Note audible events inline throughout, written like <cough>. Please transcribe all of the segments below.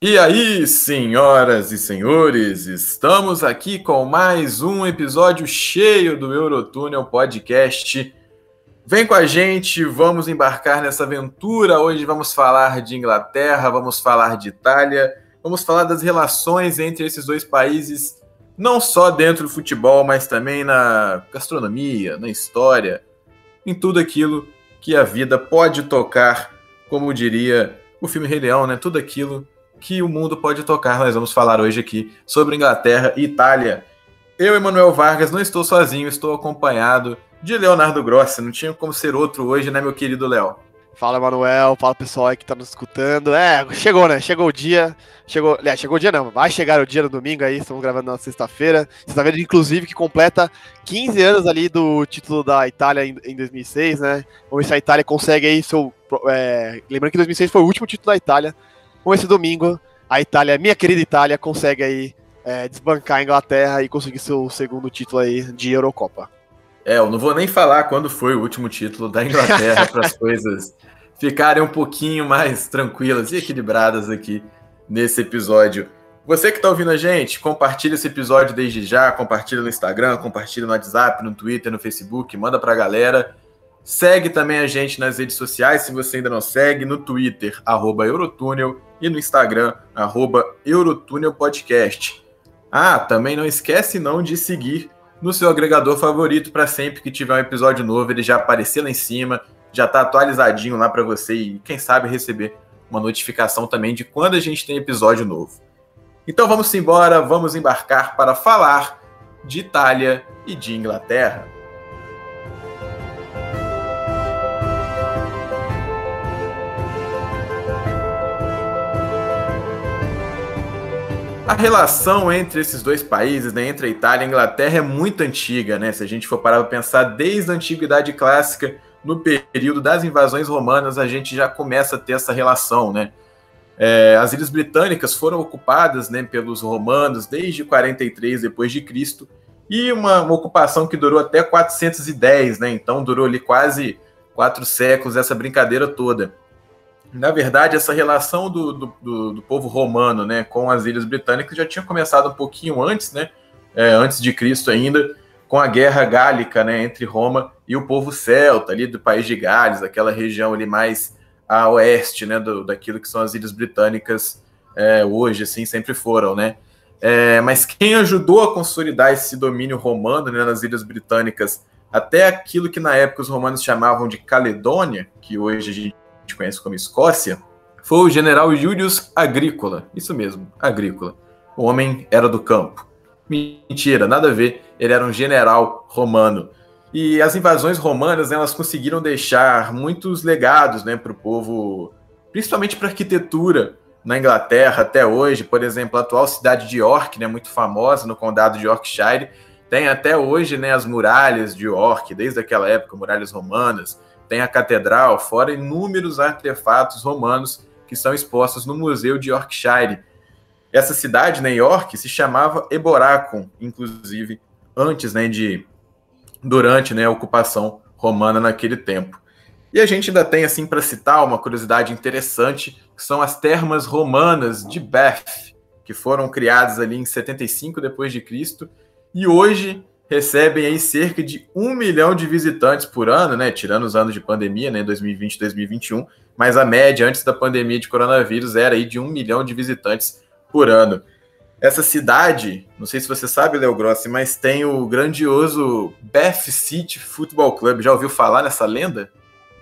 E aí, senhoras e senhores, estamos aqui com mais um episódio cheio do Eurotúnel Podcast. Vem com a gente, vamos embarcar nessa aventura. Hoje vamos falar de Inglaterra, vamos falar de Itália, vamos falar das relações entre esses dois países, não só dentro do futebol, mas também na gastronomia, na história, em tudo aquilo que a vida pode tocar, como diria o filme Rei Leão, né? Tudo aquilo que o mundo pode tocar. Nós vamos falar hoje aqui sobre Inglaterra e Itália. Eu, Emanuel Vargas, não estou sozinho, estou acompanhado de Leonardo Grossi. Não tinha como ser outro hoje, né, meu querido Léo? Fala, Manuel. Fala, pessoal aí que tá nos escutando. É, chegou, né? Chegou o dia. Chegou, é, chegou o dia não. Vai chegar o dia no domingo aí. Estamos gravando na sexta-feira. Sexta-feira, inclusive, que completa 15 anos ali do título da Itália em, em 2006, né? Vamos ver se a Itália consegue aí seu... É, lembrando que 2006 foi o último título da Itália. Vamos ver se domingo a Itália, minha querida Itália, consegue aí é, desbancar a Inglaterra e conseguir seu segundo título aí de Eurocopa. É, eu não vou nem falar quando foi o último título da Inglaterra <laughs> para as coisas ficarem um pouquinho mais tranquilas e equilibradas aqui nesse episódio. Você que está ouvindo a gente, compartilha esse episódio desde já, compartilha no Instagram, compartilha no WhatsApp, no Twitter, no Facebook, manda para a galera. Segue também a gente nas redes sociais, se você ainda não segue, no Twitter, arroba Eurotúnel, e no Instagram, arroba Eurotúnel Podcast. Ah, também não esquece não de seguir no seu agregador favorito para sempre que tiver um episódio novo, ele já aparecer lá em cima, já está atualizadinho lá para você e quem sabe receber uma notificação também de quando a gente tem episódio novo. Então vamos embora, vamos embarcar para falar de Itália e de Inglaterra. A relação entre esses dois países, né, entre a Itália e a Inglaterra, é muito antiga, né? Se a gente for parar para pensar desde a antiguidade clássica, no período das invasões romanas, a gente já começa a ter essa relação, né? É, as ilhas britânicas foram ocupadas, né, pelos romanos desde 43 depois de Cristo e uma, uma ocupação que durou até 410, né? Então durou ali quase quatro séculos essa brincadeira toda na verdade, essa relação do, do, do, povo romano né, com as ilhas britânicas já tinha começado um pouquinho antes, né, é, antes de Cristo ainda, com a guerra gálica né, entre Roma e o povo celta, ali do país de Gales, aquela região ali mais a oeste né, do, daquilo que são as ilhas britânicas é, hoje, assim, sempre foram. Né? É, mas quem ajudou a consolidar esse domínio romano né, nas ilhas britânicas até aquilo que na época os romanos chamavam de Caledônia, que hoje a gente gente conhece como Escócia, foi o general Julius Agrícola. Isso mesmo, Agrícola. O homem era do campo. Mentira, nada a ver. Ele era um general romano. E as invasões romanas, né, elas conseguiram deixar muitos legados né, para o povo, principalmente para a arquitetura na Inglaterra até hoje. Por exemplo, a atual cidade de York, né, muito famosa no condado de Yorkshire, tem até hoje né, as muralhas de York, desde aquela época, muralhas romanas tem a catedral, fora inúmeros artefatos romanos que são expostos no Museu de Yorkshire. Essa cidade, né, York, se chamava Eboracum, inclusive, antes né, de. durante né, a ocupação romana naquele tempo. E a gente ainda tem, assim, para citar uma curiosidade interessante, que são as termas romanas de Bath, que foram criadas ali em 75 depois de Cristo, e hoje recebem aí cerca de um milhão de visitantes por ano, né? Tirando os anos de pandemia, né? 2020 e 2021, mas a média antes da pandemia de coronavírus era aí de um milhão de visitantes por ano. Essa cidade, não sei se você sabe, Léo Grossi, mas tem o grandioso Bath City Football Club. Já ouviu falar nessa lenda?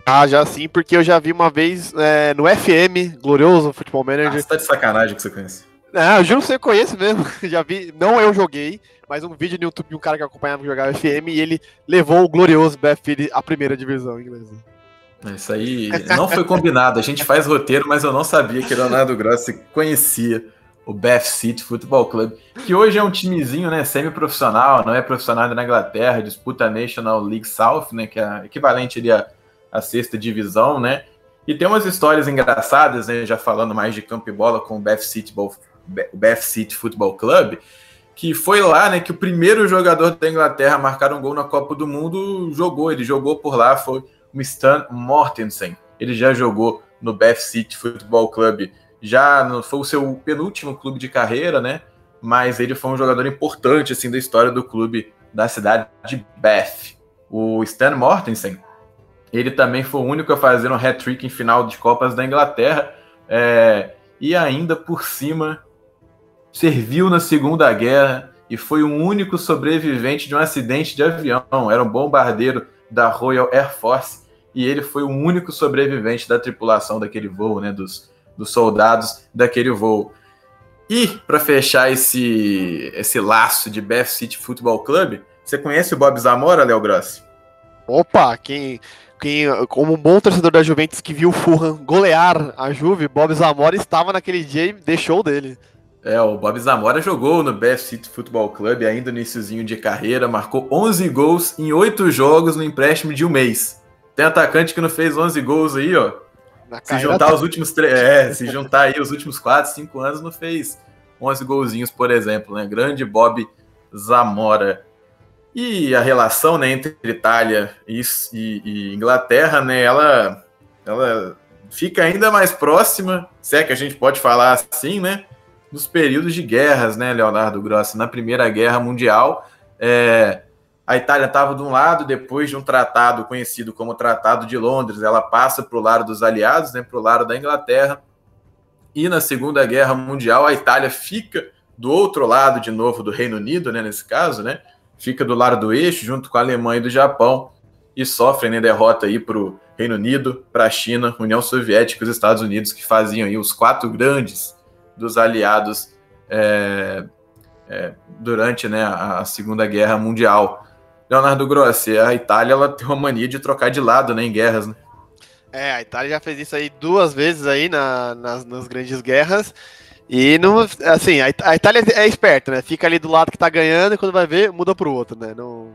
Ah, já sim, porque eu já vi uma vez é, no FM, glorioso Futebol Manager. Ah, você tá de sacanagem que você conhece. Ah, eu juro que você conhece mesmo. <laughs> já vi, não eu joguei, mas um vídeo no YouTube de um cara que acompanhava jogar FM e ele levou o glorioso BFL à primeira divisão inglesa. Isso aí não foi combinado. A gente faz roteiro, mas eu não sabia que Leonardo Grossi conhecia o Bath City Football Club, que hoje é um timezinho, né, semi-profissional, não é profissional na Inglaterra, disputa a National League South, né, que é equivalente ali à, à sexta divisão, né, e tem umas histórias engraçadas, né, já falando mais de campo e bola com o Bath City, Bath City Football Club, que foi lá, né, que o primeiro jogador da Inglaterra a marcar um gol na Copa do Mundo jogou, ele jogou por lá, foi o Stan Mortensen. Ele já jogou no Bath City Football Club, já no, foi o seu penúltimo clube de carreira, né? Mas ele foi um jogador importante assim da história do clube da cidade de Bath. O Stan Mortensen, ele também foi o único a fazer um hat-trick em final de Copas da Inglaterra é, e ainda por cima serviu na Segunda Guerra e foi o único sobrevivente de um acidente de avião. Era um bombardeiro da Royal Air Force e ele foi o único sobrevivente da tripulação daquele voo, né, dos, dos soldados daquele voo. E para fechar esse esse laço de Bath City Football Club, você conhece o Bob Zamora, Léo Grossi? Opa, quem, quem como um bom torcedor da Juventus que viu o Fulham golear a Juve, Bob Zamora estava naquele dia e deixou dele. É, o Bob Zamora jogou no Bath City Football Club ainda no iníciozinho de carreira, marcou 11 gols em 8 jogos no empréstimo de um mês. Tem atacante que não fez 11 gols aí, ó. Na se juntar tá... os últimos três, é, se juntar aí os últimos 4, 5 anos não fez 11 golzinhos, por exemplo, né? Grande Bob Zamora. E a relação, né, entre Itália e, e, e Inglaterra, né, ela ela fica ainda mais próxima, se é que a gente pode falar assim, né? Nos períodos de guerras, né, Leonardo Grossi? Na Primeira Guerra Mundial, é, a Itália estava de um lado, depois de um tratado conhecido como Tratado de Londres, ela passa para o lado dos aliados, né, para o lado da Inglaterra. E na Segunda Guerra Mundial, a Itália fica do outro lado, de novo, do Reino Unido, né, nesse caso, né, fica do lado do eixo, junto com a Alemanha e do Japão, e sofrem né, derrota aí para o Reino Unido, para a China, União Soviética e os Estados Unidos, que faziam aí os quatro grandes dos aliados é, é, durante né, a Segunda Guerra Mundial. Leonardo Grossi, a Itália ela tem uma mania de trocar de lado né, em guerras. Né? É, a Itália já fez isso aí duas vezes aí na, nas, nas grandes guerras. E não, assim, a, Itália é esperta, né? Fica ali do lado que tá ganhando e quando vai ver, muda pro outro, né? Não,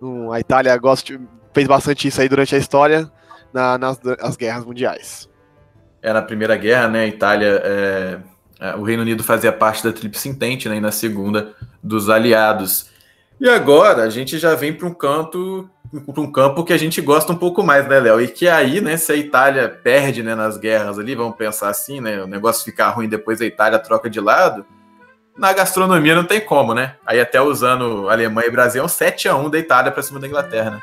não, a Itália gosta, fez bastante isso aí durante a história na, nas as guerras mundiais. É, na Primeira Guerra, né? A Itália é, é, o Reino Unido fazia parte da Tríplice Entente, né, e na segunda dos aliados. E agora a gente já vem para um canto, para um campo que a gente gosta um pouco mais, né, Léo? E que aí, né, se a Itália perde, né, nas guerras ali, vamos pensar assim, né, o negócio ficar ruim depois a Itália troca de lado, na gastronomia não tem como, né? Aí até usando Alemanha e Brasil, é um 7 a 1 da Itália para cima da Inglaterra, né?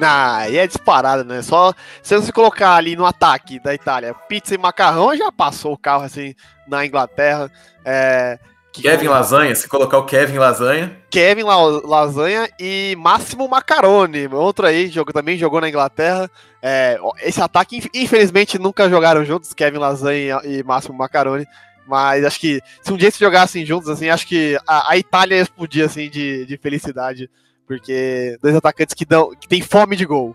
Ah, aí é disparado, né? Só se você colocar ali no ataque da Itália pizza e macarrão, já passou o carro assim na Inglaterra. É, Kevin Lasanha, se colocar o Kevin Lasanha. Kevin La Lasanha e Máximo Macaroni, outro aí, jogo, também jogou na Inglaterra. É, esse ataque, infelizmente, nunca jogaram juntos, Kevin Lasanha e Máximo Macaroni. Mas acho que se um dia se jogassem juntos, assim, acho que a, a Itália explodia assim, de, de felicidade porque dois atacantes que dão que tem fome de gol.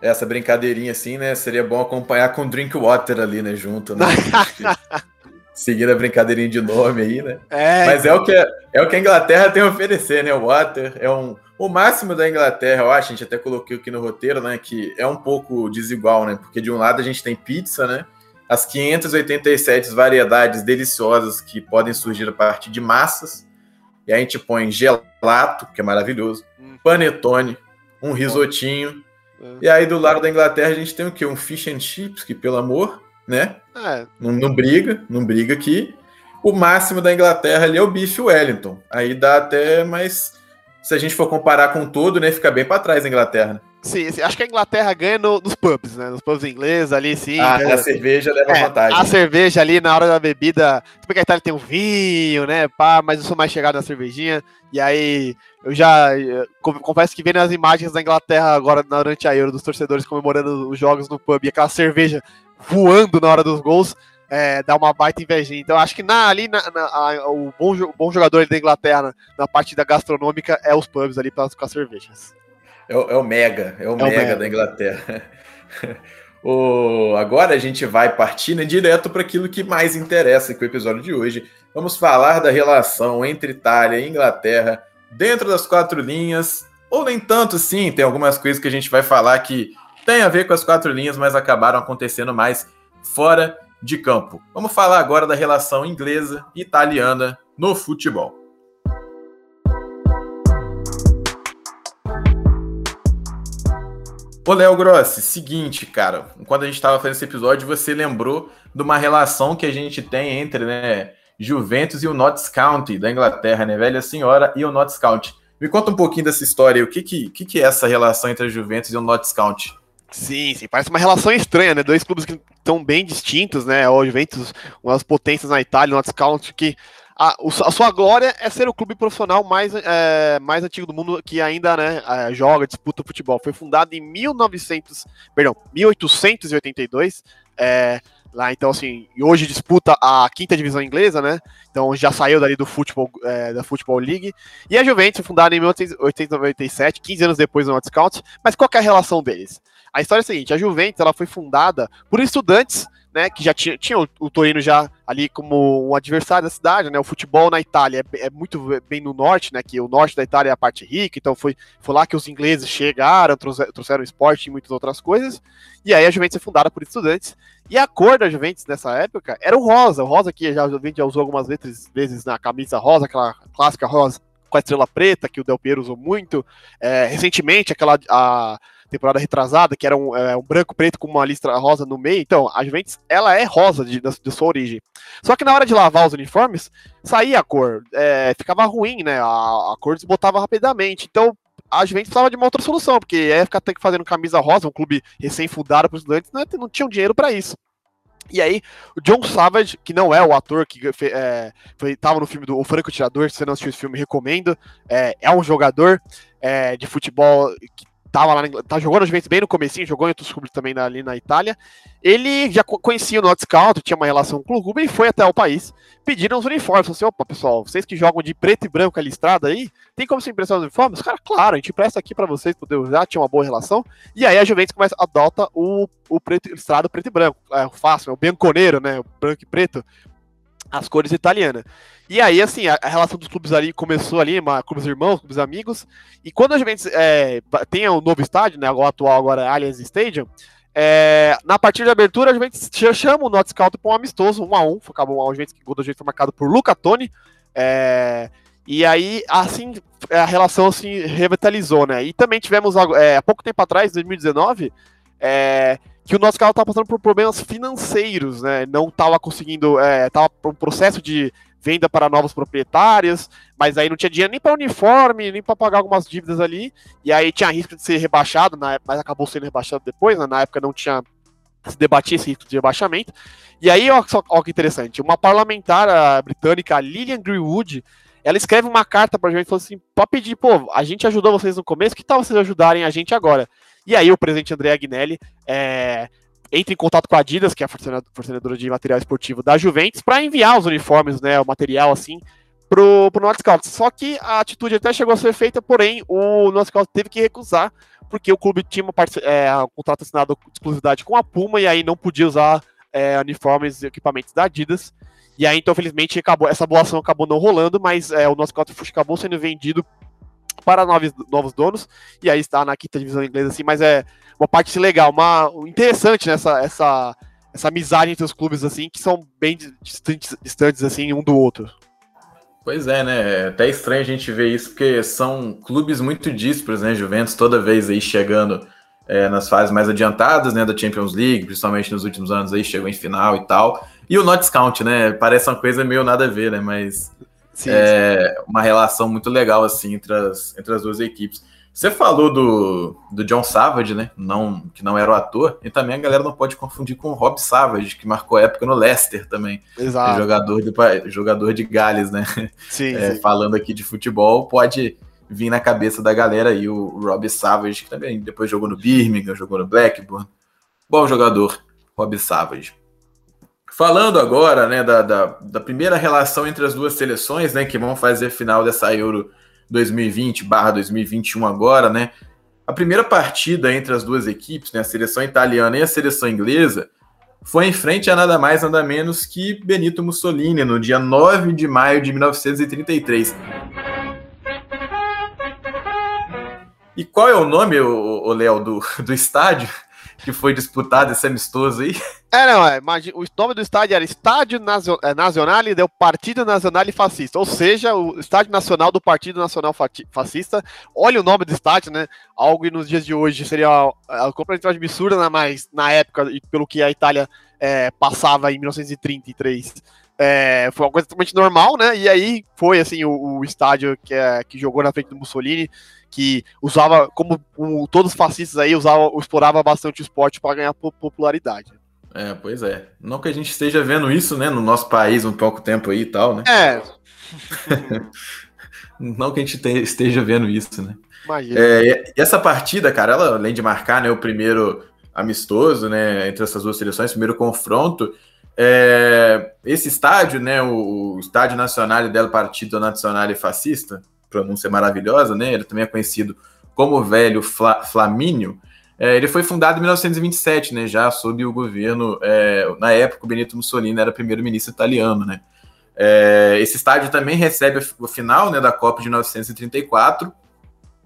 Essa brincadeirinha assim, né? Seria bom acompanhar com drink water ali, né? Junto, né? <laughs> Seguindo a brincadeirinha de nome aí, né? É, Mas é o, que, é o que a Inglaterra tem a oferecer, né? O water é um. O máximo da Inglaterra, eu acho, a gente até colocou aqui no roteiro, né? Que é um pouco desigual, né? Porque de um lado a gente tem pizza, né? As 587 variedades deliciosas que podem surgir a partir de massas e a gente põe gelato, que é maravilhoso, hum. panetone, um risotinho. É. E aí do lado da Inglaterra a gente tem o quê? Um fish and chips, que pelo amor, né? É. Não, não briga, não briga aqui. O máximo da Inglaterra ali é o bife Wellington. Aí dá até mais. Se a gente for comparar com tudo, né? Fica bem para trás a Inglaterra. Né? Sim, sim, acho que a Inglaterra ganha no, nos pubs, né? Nos pubs ingleses ali, sim. Ah, a cerveja leva é, vantagem. A cerveja ali na hora da bebida. Porque a Itália tem um vinho, né? Pá, mas eu sou mais chegado na cervejinha. E aí, eu já confesso que vendo as imagens da Inglaterra agora durante a Euro, dos torcedores comemorando os jogos no pub e aquela cerveja voando na hora dos gols. É, dá uma baita invejinha. Então, acho que na, ali na, na, a, o, bom, o bom jogador da Inglaterra na, parte da gastronômica é os pubs ali para com as cervejas. É o, é o Mega, é o, é Mega, o Mega da Inglaterra. <laughs> O... Agora a gente vai partir né, direto para aquilo que mais interessa com o episódio de hoje. Vamos falar da relação entre Itália e Inglaterra dentro das quatro linhas, ou nem tanto sim, tem algumas coisas que a gente vai falar que tem a ver com as quatro linhas, mas acabaram acontecendo mais fora de campo. Vamos falar agora da relação inglesa e italiana no futebol. Ô, Léo Grossi, seguinte, cara, quando a gente estava fazendo esse episódio, você lembrou de uma relação que a gente tem entre, né, Juventus e o Notts County da Inglaterra, né, velha senhora e o Notts County. Me conta um pouquinho dessa história, o que que, que, é essa relação entre a Juventus e o Notts County? Sim, sim, parece uma relação estranha, né? Dois clubes que estão bem distintos, né? O Juventus, uma das potências na Itália, o Notts County, que a, a, sua glória é ser o clube profissional mais, é, mais antigo do mundo que ainda né, é, joga, disputa futebol. Foi fundado em 1900, perdão, 1882. É, lá, então, assim, e hoje disputa a quinta divisão inglesa, né? Então já saiu dali do futebol, é, da Football League. E a Juventus foi fundada em 1897, 15 anos depois do Notts. Mas qual é a relação deles? A história é a seguinte: a Juventus ela foi fundada por estudantes, né, que já tinha, tinha o, Torino já ali como um adversário da cidade, né? O futebol na Itália é, é, muito bem no norte, né? Que o norte da Itália é a parte rica, então foi, foi lá que os ingleses chegaram, trouxeram, trouxeram esporte e muitas outras coisas. E aí a Juventus é fundada por estudantes. E a cor da Juventus nessa época era o rosa, o rosa que a Juventus já usou algumas vezes, vezes na camisa rosa, aquela clássica rosa com a estrela preta que o Del Piero usou muito. É, recentemente, aquela a, temporada retrasada, que era um, é, um branco preto com uma listra rosa no meio. Então, a Juventus, ela é rosa de, de, de sua origem. Só que na hora de lavar os uniformes, saía a cor, é, ficava ruim, né? A, a cor desbotava rapidamente. Então, a Juventus precisava de uma outra solução, porque ia ficar fazendo camisa rosa, um clube recém-fundado para os estudantes, não, não tinham dinheiro para isso. E aí, o John Savage, que não é o ator que é, foi, tava no filme do O Franco Tirador, se você não assistiu esse filme, recomendo. É, é um jogador é, de futebol que tava lá, tá jogando Juventus bem no comecinho, jogou em outros clubes também ali na Itália. Ele já conhecia o Not Scout, tinha uma relação com o clube e foi até o país. Pediram os uniformes. Assim: opa, pessoal, vocês que jogam de preto e branco ali listrada aí, tem como se emprestar os uniformes? Cara, claro, a gente empresta aqui para vocês poderem usar, tinha uma boa relação. E aí a Juventus começa, adota o, o preto listrado preto e branco. É o fácil, é o bianconeiro, né? O branco e preto, as cores italianas. E aí, assim, a, a, relação dos clubes ali começou ali, uma, clubes irmãos, clubes amigos. E quando a Juventus é, tem um novo estádio, né, o atual agora Allianz Stadium, é, na partida de abertura a Juventus chama o Not Scout para um amistoso, 1 um a 1 um, acabou um a Juventus, que o gol da Juventus foi marcado por Luca Toni. É, e aí, assim, a relação se assim, revitalizou, né? E também tivemos, é, há pouco tempo atrás, 2019, é, que o nosso carro estava passando por problemas financeiros, né? Não estava conseguindo, estava é, um processo de venda para novos proprietários, mas aí não tinha dinheiro nem para uniforme, nem para pagar algumas dívidas ali, e aí tinha risco de ser rebaixado, na, mas acabou sendo rebaixado depois, né? na época não tinha se debatia esse risco de rebaixamento. E aí, olha que interessante, uma parlamentar britânica, Lillian Greenwood, ela escreve uma carta para a gente falou assim: pode pedir, pô, a gente ajudou vocês no começo, que tal vocês ajudarem a gente agora? E aí o presidente André Agnelli é, entre em contato com a Adidas, que é a fornecedora de material esportivo da Juventus, para enviar os uniformes, né, o material assim, pro, pro North Scout. Só que a atitude até chegou a ser feita, porém o North Scout teve que recusar, porque o clube tinha é, um contrato assinado de exclusividade com a Puma e aí não podia usar é, uniformes e equipamentos da Adidas. E aí, então, felizmente, acabou, essa boa acabou não rolando, mas é, o nosso Scout acabou sendo vendido para novos, novos donos, e aí está na quinta divisão inglesa, assim, mas é uma parte legal, uma interessante nessa essa, essa amizade entre os clubes, assim, que são bem distantes, distantes assim, um do outro. Pois é, né? É até estranho a gente ver isso, porque são clubes muito dísparos, né? Juventus toda vez aí chegando é, nas fases mais adiantadas, né? Da Champions League, principalmente nos últimos anos aí, chegou em final e tal. E o Notts Count, né? Parece uma coisa meio nada a ver, né? Mas Sim, é sim. uma relação muito legal assim entre as, entre as duas equipes. Você falou do, do John Savage, né? Não, que não era o ator, e também a galera não pode confundir com o Rob Savage, que marcou época no Leicester também. Exato. Jogador de, jogador de Gales, né? Sim, é, sim. Falando aqui de futebol, pode vir na cabeça da galera aí o Rob Savage, que também depois jogou no Birmingham, jogou no Blackburn. Bom jogador, Rob Savage. Falando agora né, da, da, da, primeira relação entre as duas seleções, né, que vão fazer final dessa Euro 2020 barra 2021 agora, né? a primeira partida entre as duas equipes, né, a seleção italiana e a seleção inglesa, foi em frente a nada mais nada menos que Benito Mussolini, no dia 9 de maio de 1933. E qual é o nome, o Léo, do, do estádio que foi disputado esse amistoso aí? É, não, é, o nome do estádio era Estádio é, Nacional e deu Partido Nacional Fascista, ou seja, o Estádio Nacional do Partido Nacional Fascista. Olha o nome do estádio, né? Algo nos dias de hoje seria é, completamente absurda, né? mas na época, e pelo que a Itália é, passava em 1933, é, foi uma coisa totalmente normal, né? E aí foi assim o, o estádio que, é, que jogou na frente do Mussolini que usava, como todos os fascistas aí, usava, explorava bastante o esporte para ganhar popularidade. É, pois é. Não que a gente esteja vendo isso, né, no nosso país um pouco tempo aí e tal, né? É. <laughs> Não que a gente esteja vendo isso, né? Imagina. É, e essa partida, cara, ela, além de marcar né, o primeiro amistoso, né, entre essas duas seleções, primeiro confronto, é, esse estádio, né, o, o Estádio Nacional del Partido Nacional Fascista, pronúncia maravilhosa, né? Ele também é conhecido como Velho Fla, Flamínio. É, ele foi fundado em 1927, né? Já sob o governo, é, na época, o Benito Mussolini era primeiro-ministro italiano, né? É, esse estádio também recebe o final né, da Copa de 1934.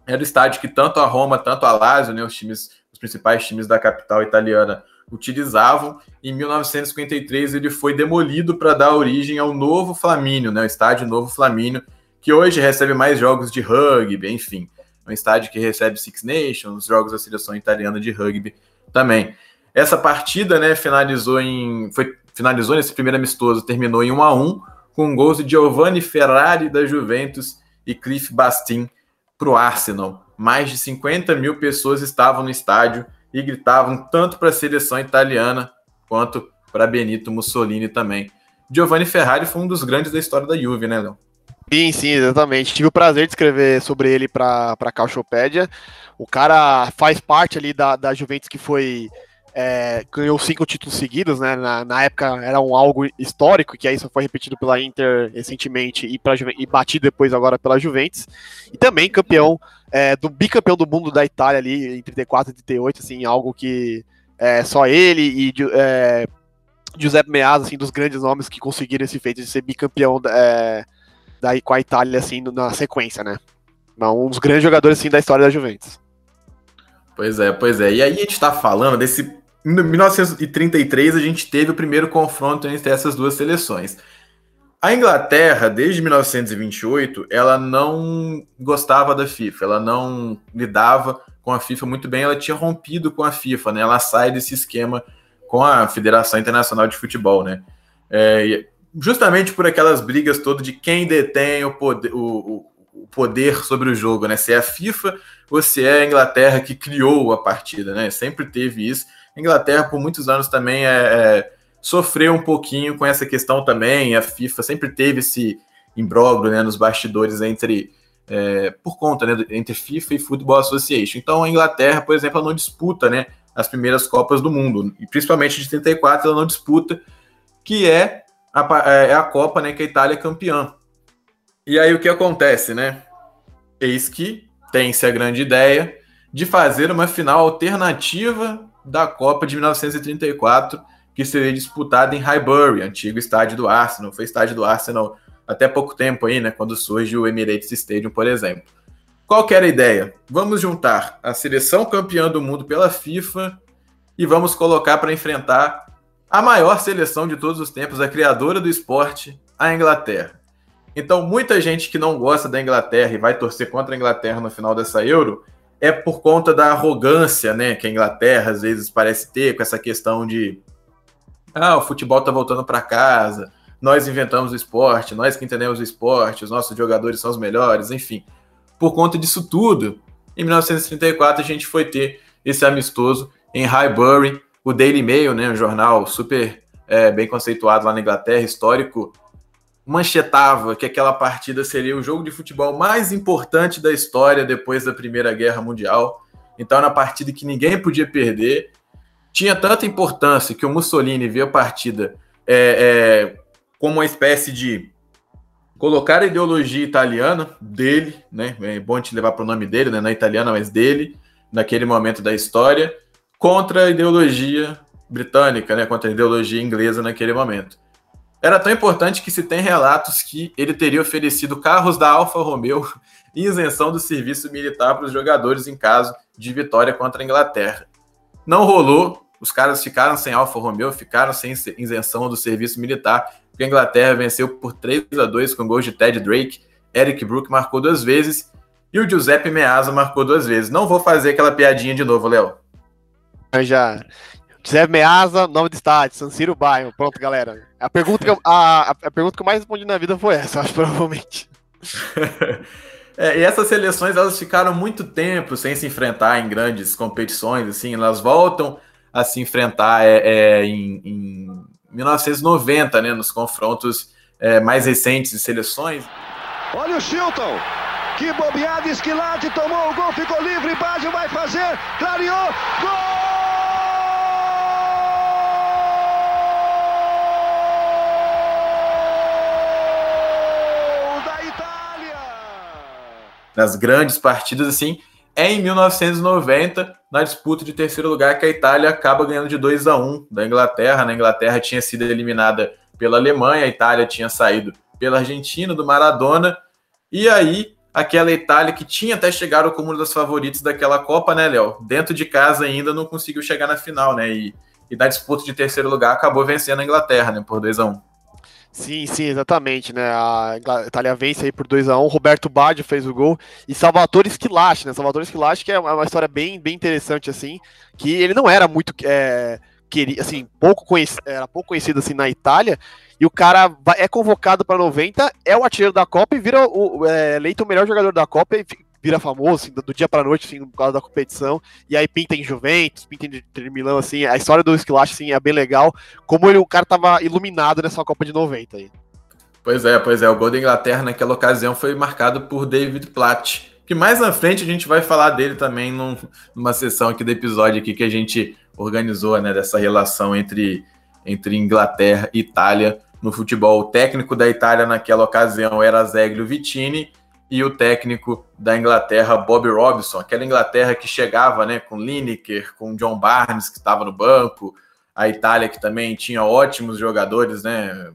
Era o estádio que tanto a Roma, tanto a Lazio, né, os times, os principais times da capital italiana, utilizavam. Em 1953 ele foi demolido para dar origem ao novo Flamínio, né, o estádio Novo Flamínio, que hoje recebe mais jogos de rugby, enfim. É um estádio que recebe Six Nations, jogos da seleção italiana de rugby também. Essa partida, né, finalizou em foi finalizou nesse primeiro amistoso, terminou em 1 a 1 com gols de Giovanni Ferrari da Juventus e Cliff Bastin para o Arsenal. Mais de 50 mil pessoas estavam no estádio e gritavam tanto para a seleção italiana quanto para Benito Mussolini também. Giovanni Ferrari foi um dos grandes da história da Juve, né, Léo? Sim, sim, exatamente. Tive o prazer de escrever sobre ele para a Calchopédia. O cara faz parte ali da, da Juventus que foi. É, ganhou cinco títulos seguidos, né? Na, na, época era um algo histórico, que aí só foi repetido pela Inter recentemente e, pra, e batido depois agora pela Juventus. E também campeão, é, do bicampeão do mundo da Itália ali em 34 e 38, assim, algo que é, só ele e é, Giuseppe Meazza, assim, dos grandes nomes que conseguiram esse feito de ser bicampeão é, daí com a Itália, assim, na sequência, né? Um dos grandes jogadores, assim, da história da Juventus. Pois é, pois é. E aí a gente tá falando desse... Em 1933 a gente teve o primeiro confronto entre essas duas seleções. A Inglaterra, desde 1928, ela não gostava da FIFA, ela não lidava com a FIFA muito bem, ela tinha rompido com a FIFA, né? Ela sai desse esquema com a Federação Internacional de Futebol, né? É, justamente por aquelas brigas todas de quem detém o poder, o, o poder sobre o jogo, né? Se é a FIFA ou se é a Inglaterra que criou a partida, né? Sempre teve isso. A Inglaterra, por muitos anos, também é, é, sofreu um pouquinho com essa questão também. A FIFA sempre teve esse imbróglio né, nos bastidores entre. É, por conta né, entre FIFA e Football Association. Então a Inglaterra, por exemplo, não disputa né, as primeiras Copas do Mundo, e principalmente de 34 ela não disputa, que é a, é, é a Copa, né, que a Itália é campeã. E aí o que acontece, né? Eis que tem-se a grande ideia de fazer uma final alternativa da Copa de 1934, que seria disputada em Highbury, antigo estádio do Arsenal. Foi estádio do Arsenal até pouco tempo aí, né? Quando surge o Emirates Stadium, por exemplo. Qual era a ideia? Vamos juntar a seleção campeã do mundo pela FIFA e vamos colocar para enfrentar a maior seleção de todos os tempos, a criadora do esporte, a Inglaterra. Então, muita gente que não gosta da Inglaterra e vai torcer contra a Inglaterra no final dessa Euro é por conta da arrogância, né, que a Inglaterra às vezes parece ter com essa questão de ah, o futebol tá voltando para casa, nós inventamos o esporte, nós que entendemos o esporte, os nossos jogadores são os melhores, enfim. Por conta disso tudo, em 1934 a gente foi ter esse amistoso em Highbury, o Daily Mail, né, um jornal super é, bem conceituado lá na Inglaterra, histórico, manchetava que aquela partida seria o jogo de futebol mais importante da história depois da Primeira Guerra Mundial. Então, era uma partida que ninguém podia perder. Tinha tanta importância que o Mussolini viu a partida é, é, como uma espécie de colocar a ideologia italiana dele, né? É bom gente levar para o nome dele, né? Não é italiana, mas dele, naquele momento da história, contra a ideologia britânica, né, contra a ideologia inglesa naquele momento. Era tão importante que se tem relatos que ele teria oferecido carros da Alfa Romeo <laughs> e isenção do serviço militar para os jogadores em caso de vitória contra a Inglaterra. Não rolou, os caras ficaram sem Alfa Romeo, ficaram sem isenção do serviço militar, porque a Inglaterra venceu por 3 a 2 com gols de Ted Drake, Eric Brook marcou duas vezes e o Giuseppe Meazza marcou duas vezes. Não vou fazer aquela piadinha de novo, Léo. Já. Giuseppe Meazza, nome do estádio, San Siro Bairro. Pronto, galera. A pergunta que eu, a, a pergunta que eu mais respondi na vida foi essa, <laughs> acho, provavelmente. <laughs> É, e essas seleções elas ficaram muito tempo sem se enfrentar em grandes competições, assim, elas voltam a se enfrentar é, é, em, em, 1990, né, nos confrontos é, mais recentes de seleções. Olha o Chilton, que bobeada, esquilate, tomou o gol, ficou livre, Baggio vai fazer, clareou, gol! Nas grandes partidas, assim, é em 1990, na disputa de terceiro lugar, que a Itália acaba ganhando de 2 a 1 da Inglaterra. Né? A Inglaterra tinha sido eliminada pela Alemanha, a Itália tinha saído pela Argentina, do Maradona, e aí aquela Itália que tinha até chegado como uma das favoritas daquela Copa, né, Léo? Dentro de casa ainda não conseguiu chegar na final, né? E, e na disputa de terceiro lugar acabou vencendo a Inglaterra, né, por 2 a 1 Sim, sim, exatamente, né? A Itália vence aí por 2 a 1 Roberto Baggio fez o gol e Salvatore Schillaci, né? Salvatore Schillaci que é uma história bem, bem interessante assim, que ele não era muito é, querido, assim, pouco conhecido, era pouco conhecido assim na Itália, e o cara é convocado para 90, é o artilheiro da Copa e vira o é, eleito o melhor jogador da Copa e vira famoso, assim, do dia para noite, assim, por causa da competição. E aí pinta em Juventus, pinta em Inter Milão, assim. A história do Esquilache, assim, é bem legal. Como ele, o cara tava iluminado nessa Copa de 90 aí. Pois é, pois é. O gol da Inglaterra naquela ocasião foi marcado por David Platt. Que mais na frente a gente vai falar dele também num, numa sessão aqui do episódio aqui que a gente organizou, né? Dessa relação entre, entre Inglaterra e Itália no futebol. O técnico da Itália naquela ocasião era Zeglio Vittini e o técnico da Inglaterra, Bob Robson, aquela Inglaterra que chegava né, com Lineker, com John Barnes, que estava no banco, a Itália que também tinha ótimos jogadores, né,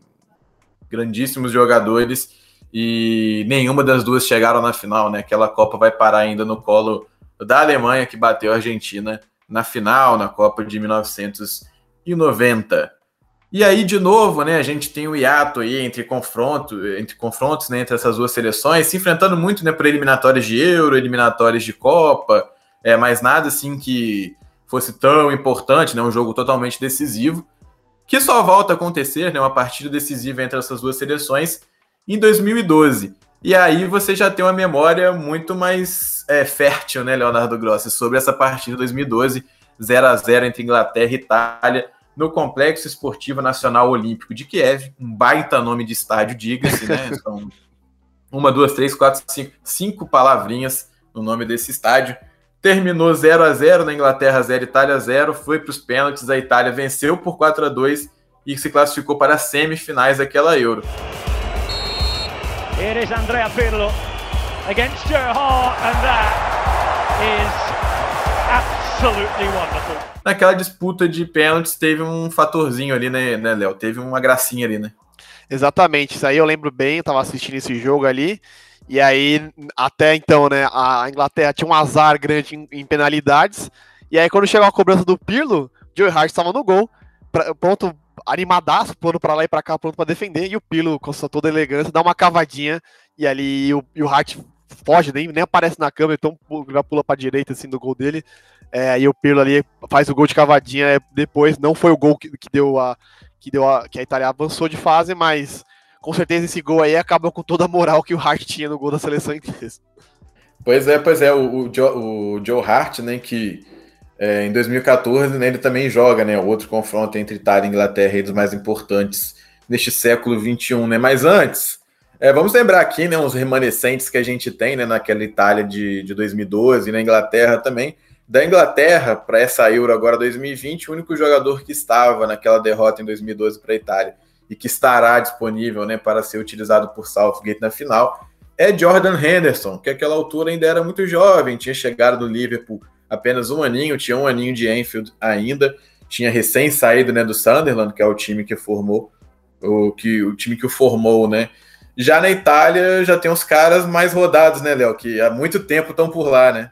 grandíssimos jogadores, e nenhuma das duas chegaram na final, né? Aquela Copa vai parar ainda no colo da Alemanha, que bateu a Argentina na final, na Copa de 1990. E aí, de novo, né, a gente tem o hiato aí entre confronto, entre confrontos né, entre essas duas seleções, se enfrentando muito né, por eliminatórias de Euro, eliminatórias de Copa, é, mas nada assim que fosse tão importante, né, um jogo totalmente decisivo, que só volta a acontecer, né, uma partida decisiva entre essas duas seleções em 2012. E aí você já tem uma memória muito mais é, fértil, né, Leonardo Grossi, sobre essa partida de 2012, 0 a 0 entre Inglaterra e Itália, no Complexo Esportivo Nacional Olímpico de Kiev, um baita nome de estádio, diga-se, né? <laughs> São uma, duas, três, quatro, cinco, cinco palavrinhas no nome desse estádio. Terminou 0 a 0 na Inglaterra 0, Itália 0, foi para os pênaltis, a Itália venceu por 4 a 2 e se classificou para as semifinais daquela Euro. Here is Andrea Pirlo against Joe Hart and that is absolutely wonderful naquela disputa de pênaltis teve um fatorzinho ali, né, né Léo? Teve uma gracinha ali, né? Exatamente, isso aí eu lembro bem, eu tava assistindo esse jogo ali, e aí, até então, né, a Inglaterra tinha um azar grande em, em penalidades, e aí quando chegou a cobrança do Pirlo, Joe Hart estava no gol, pra, pronto, animadaço, pulando pra lá e pra cá, pronto pra defender, e o Pirlo, com sua toda elegância, dá uma cavadinha, e ali o, e o Hart foge, nem, nem aparece na câmera, então pula pra direita, assim, do gol dele, é, aí o Pirlo ali faz o gol de cavadinha é, depois. Não foi o gol que, que deu a que deu a, que a Itália avançou de fase, mas com certeza esse gol aí acaba com toda a moral que o Hart tinha no gol da seleção inglesa. Pois é, pois é, o, o, Joe, o Joe Hart, né, que é, em 2014 né, ele também joga, né, outro confronto entre Itália e Inglaterra, dos mais importantes neste século 21, né, mas antes, é, vamos lembrar aqui, né, uns remanescentes que a gente tem, né, naquela Itália de, de 2012 e na Inglaterra também, da Inglaterra para essa Euro agora 2020, o único jogador que estava naquela derrota em 2012 para a Itália e que estará disponível né, para ser utilizado por Southgate na final é Jordan Henderson, que naquela altura ainda era muito jovem, tinha chegado do Liverpool apenas um aninho, tinha um aninho de Enfield ainda, tinha recém saído né, do Sunderland, que é o time que formou, o, que, o time que o formou, né? Já na Itália já tem os caras mais rodados, né, Léo? Que há muito tempo estão por lá, né?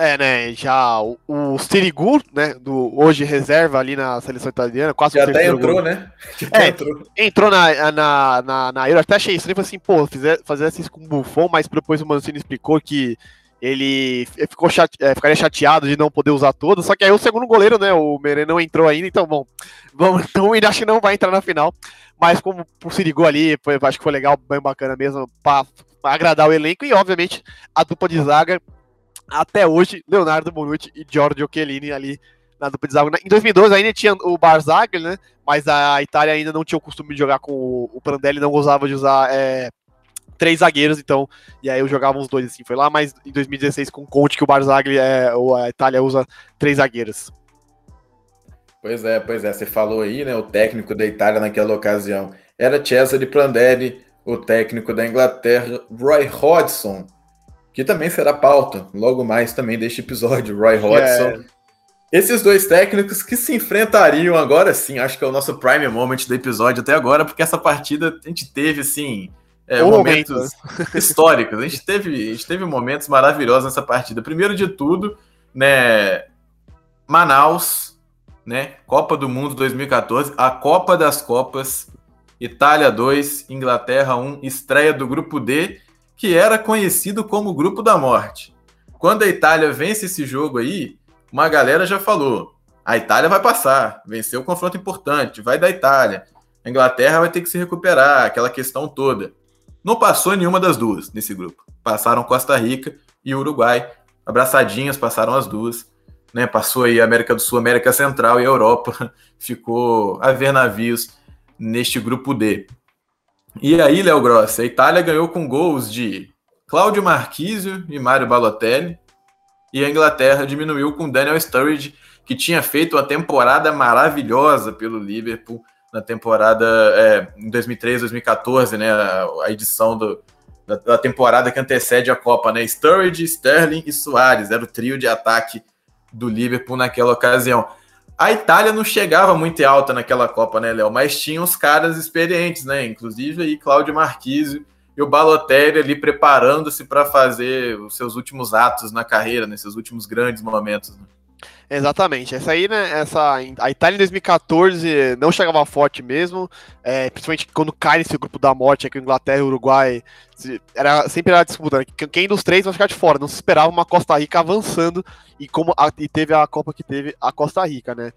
É, né? Já o, o Sirigu, né? Do hoje reserva ali na seleção italiana, quase Já até entrou, gol. né? <laughs> Já é, entrou. entrou na, na, na, na Euro. Até achei estranho, falei assim, pô, fizer, fazer isso com o Buffon, mas depois o Mancini explicou que ele ficou chate, é, ficaria chateado de não poder usar todos. Só que aí o segundo goleiro, né? O Meren não entrou ainda, então, bom, vamos, <laughs> então ainda acho que não vai entrar na final. Mas como o Sirigu ali, foi, acho que foi legal, bem bacana mesmo, para agradar o elenco e, obviamente, a dupla de zaga até hoje, Leonardo Bonucci e Giorgio Chiellini ali na dupla de zaga. Em 2012 ainda tinha o Barzagli, né? Mas a Itália ainda não tinha o costume de jogar com o Prandelli, não gostava de usar é, três zagueiros, então, e aí eu jogava uns dois assim. Foi lá, mas em 2016 com o Conte que o Barzagli, é, a Itália usa três zagueiros. Pois é, pois é, você falou aí, né? O técnico da Itália naquela ocasião era Cesare Prandelli, o técnico da Inglaterra, Roy Hodgson que também será pauta logo mais também deste episódio, Roy Hodgson. Esses dois técnicos que se enfrentariam agora sim, acho que é o nosso prime moment do episódio até agora, porque essa partida a gente teve, assim, é, momentos momento. Né? <laughs> históricos. A gente, teve, a gente teve momentos maravilhosos nessa partida. Primeiro de tudo, né, Manaus, né, Copa do Mundo 2014, a Copa das Copas, Itália 2, Inglaterra 1, estreia do grupo D que era conhecido como Grupo da Morte. Quando a Itália vence esse jogo aí, uma galera já falou: a Itália vai passar, venceu o confronto importante, vai da Itália. A Inglaterra vai ter que se recuperar, aquela questão toda. Não passou nenhuma das duas nesse grupo. Passaram Costa Rica e Uruguai, abraçadinhas passaram as duas. Né, passou aí América do Sul, América Central e Europa. <laughs> Ficou a ver navios neste grupo D. E aí, Léo Grossi, a Itália ganhou com gols de Cláudio Marquisio e Mário Balotelli. E a Inglaterra diminuiu com Daniel Sturridge, que tinha feito uma temporada maravilhosa pelo Liverpool na temporada é, em 2013, 2014, né? A, edição do, da, da, temporada que antecede a Copa, né? Sturridge, Sterling e Soares. Era o trio de ataque do Liverpool naquela ocasião. A Itália não chegava muito alta naquela Copa, né, Léo? Mas tinha os caras experientes, né? Inclusive aí Cláudio Marquise e o Balotelli ali preparando-se para fazer os seus últimos atos na carreira, nesses últimos grandes momentos. Né? Exatamente. Essa aí, né? Essa, a Itália em 2014 não chegava forte mesmo, é, principalmente quando cai nesse grupo da morte aqui, Inglaterra e Uruguai. Era, sempre era disputa. Né? Quem dos três vai ficar de fora? Não se esperava uma Costa Rica avançando e como a, e teve a Copa que teve a Costa Rica, né?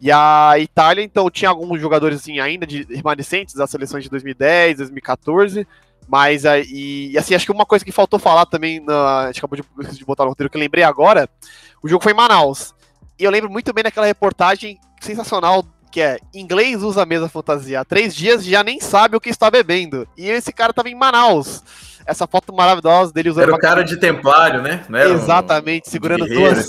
E a Itália, então, tinha alguns jogadores assim, ainda de remanescentes das seleções de 2010, 2014. Mas e, e assim, acho que uma coisa que faltou falar também, na, a gente acabou de, de botar no roteiro que eu lembrei agora, o jogo foi em Manaus. E eu lembro muito bem daquela reportagem sensacional que é inglês usa a mesma fantasia há três dias e já nem sabe o que está bebendo. E esse cara tava em Manaus. Essa foto maravilhosa dele usando. Era o cara de templário, né? Exatamente, um... segurando duas,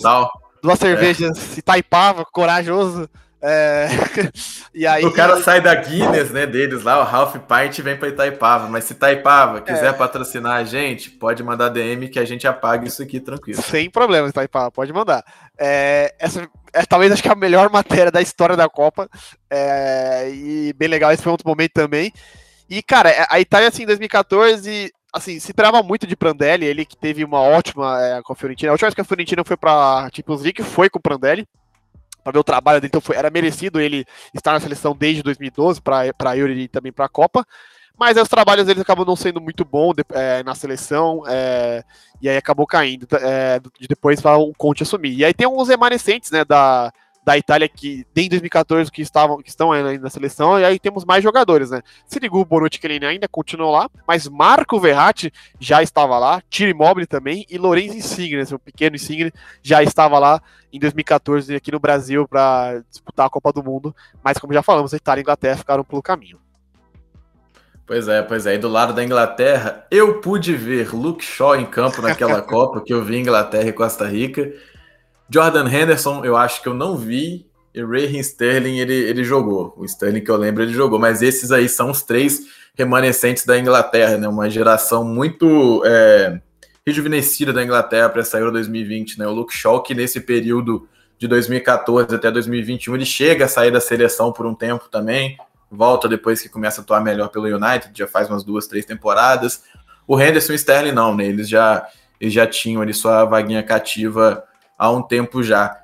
duas cervejas é. Itaipava, corajoso. É... <laughs> e aí... O cara sai da Guinness, né, deles lá, o Ralph Pint vem para Itaipava, mas se Itaipava quiser é... patrocinar a gente, pode mandar DM que a gente apaga isso aqui tranquilo. Sem problema, Itaipava, pode mandar. É, essa é talvez acho que a melhor <laughs> matéria da história da Copa, é, e bem legal, esse foi outro momento também. E, cara, a Itália, assim, em 2014, assim, se esperava muito de Prandelli, ele que teve uma ótima é, com a Fiorentina. A última vez que a Fiorentina foi pra Champions League foi com o Prandelli para ver o trabalho dele, então foi, era merecido ele estar na seleção desde 2012 para a Euro e também para a Copa. Mas aí, os trabalhos deles acabam não sendo muito bons é, na seleção, é, e aí acabou caindo é, de depois o Conte assumir. E aí tem uns remanescentes né, da, da Itália que tem 2014 que estavam que estão ainda na seleção e aí temos mais jogadores, né? Sirigu, Bonucci, que ele ainda continuou lá, mas Marco Verratti já estava lá, Tiro Immobile também e Lorenzo Insigne, seu pequeno Insigne, já estava lá em 2014 aqui no Brasil para disputar a Copa do Mundo, mas como já falamos, a Itália e a Inglaterra ficaram pelo caminho. Pois é, pois é. E do lado da Inglaterra, eu pude ver Luke Shaw em campo naquela <laughs> Copa que eu vi Inglaterra e Costa Rica. Jordan Henderson, eu acho que eu não vi. E Raheem Sterling, ele, ele jogou. O Sterling que eu lembro, ele jogou. Mas esses aí são os três remanescentes da Inglaterra, né? Uma geração muito é, rejuvenescida da Inglaterra para essa Euro 2020, né? O Luke Shaw, que nesse período de 2014 até 2021, ele chega a sair da seleção por um tempo também, volta depois que começa a atuar melhor pelo United, já faz umas duas, três temporadas. O Henderson e o Sterling não, né? Eles já, eles já tinham ali sua vaguinha cativa há um tempo já.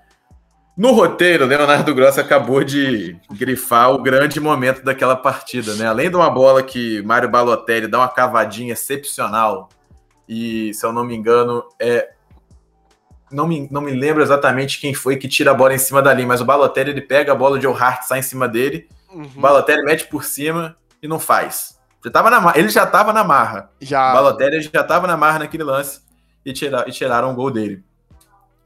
No roteiro, Leonardo Gross acabou de grifar o grande momento daquela partida, né? Além de uma bola que Mário Balotelli dá uma cavadinha excepcional, e se eu não me engano, é. Não me, não me lembro exatamente quem foi que tira a bola em cima dali, mas o Balotelli ele pega a bola, de Hart sai em cima dele, uhum. o Balotelli mete por cima e não faz. Já tava na, ele já estava na marra. Já. O Balotelli já estava na marra naquele lance e, tira, e tiraram o gol dele.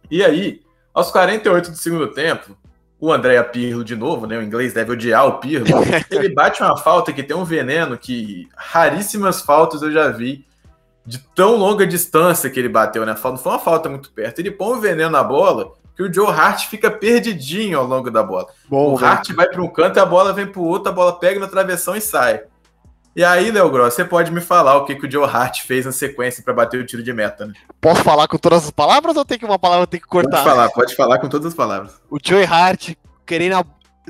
E aí, aos 48 do segundo tempo, o André Pirlo de novo, né? O inglês deve odiar o Pirlo. <laughs> ele bate uma falta que tem um veneno que raríssimas faltas eu já vi de tão longa distância que ele bateu, né? Não foi uma falta muito perto. Ele põe o veneno na bola que o Joe Hart fica perdidinho ao longo da bola. Bom, o né? Hart vai para um canto e a bola vem para o outro, a bola pega na travessão e sai. E aí, Léo Gross, você pode me falar o que, que o Joe Hart fez na sequência para bater o tiro de meta, né? Posso falar com todas as palavras ou tem que uma palavra tem que cortar? Pode falar, pode falar com todas as palavras. O Joe Hart querendo a,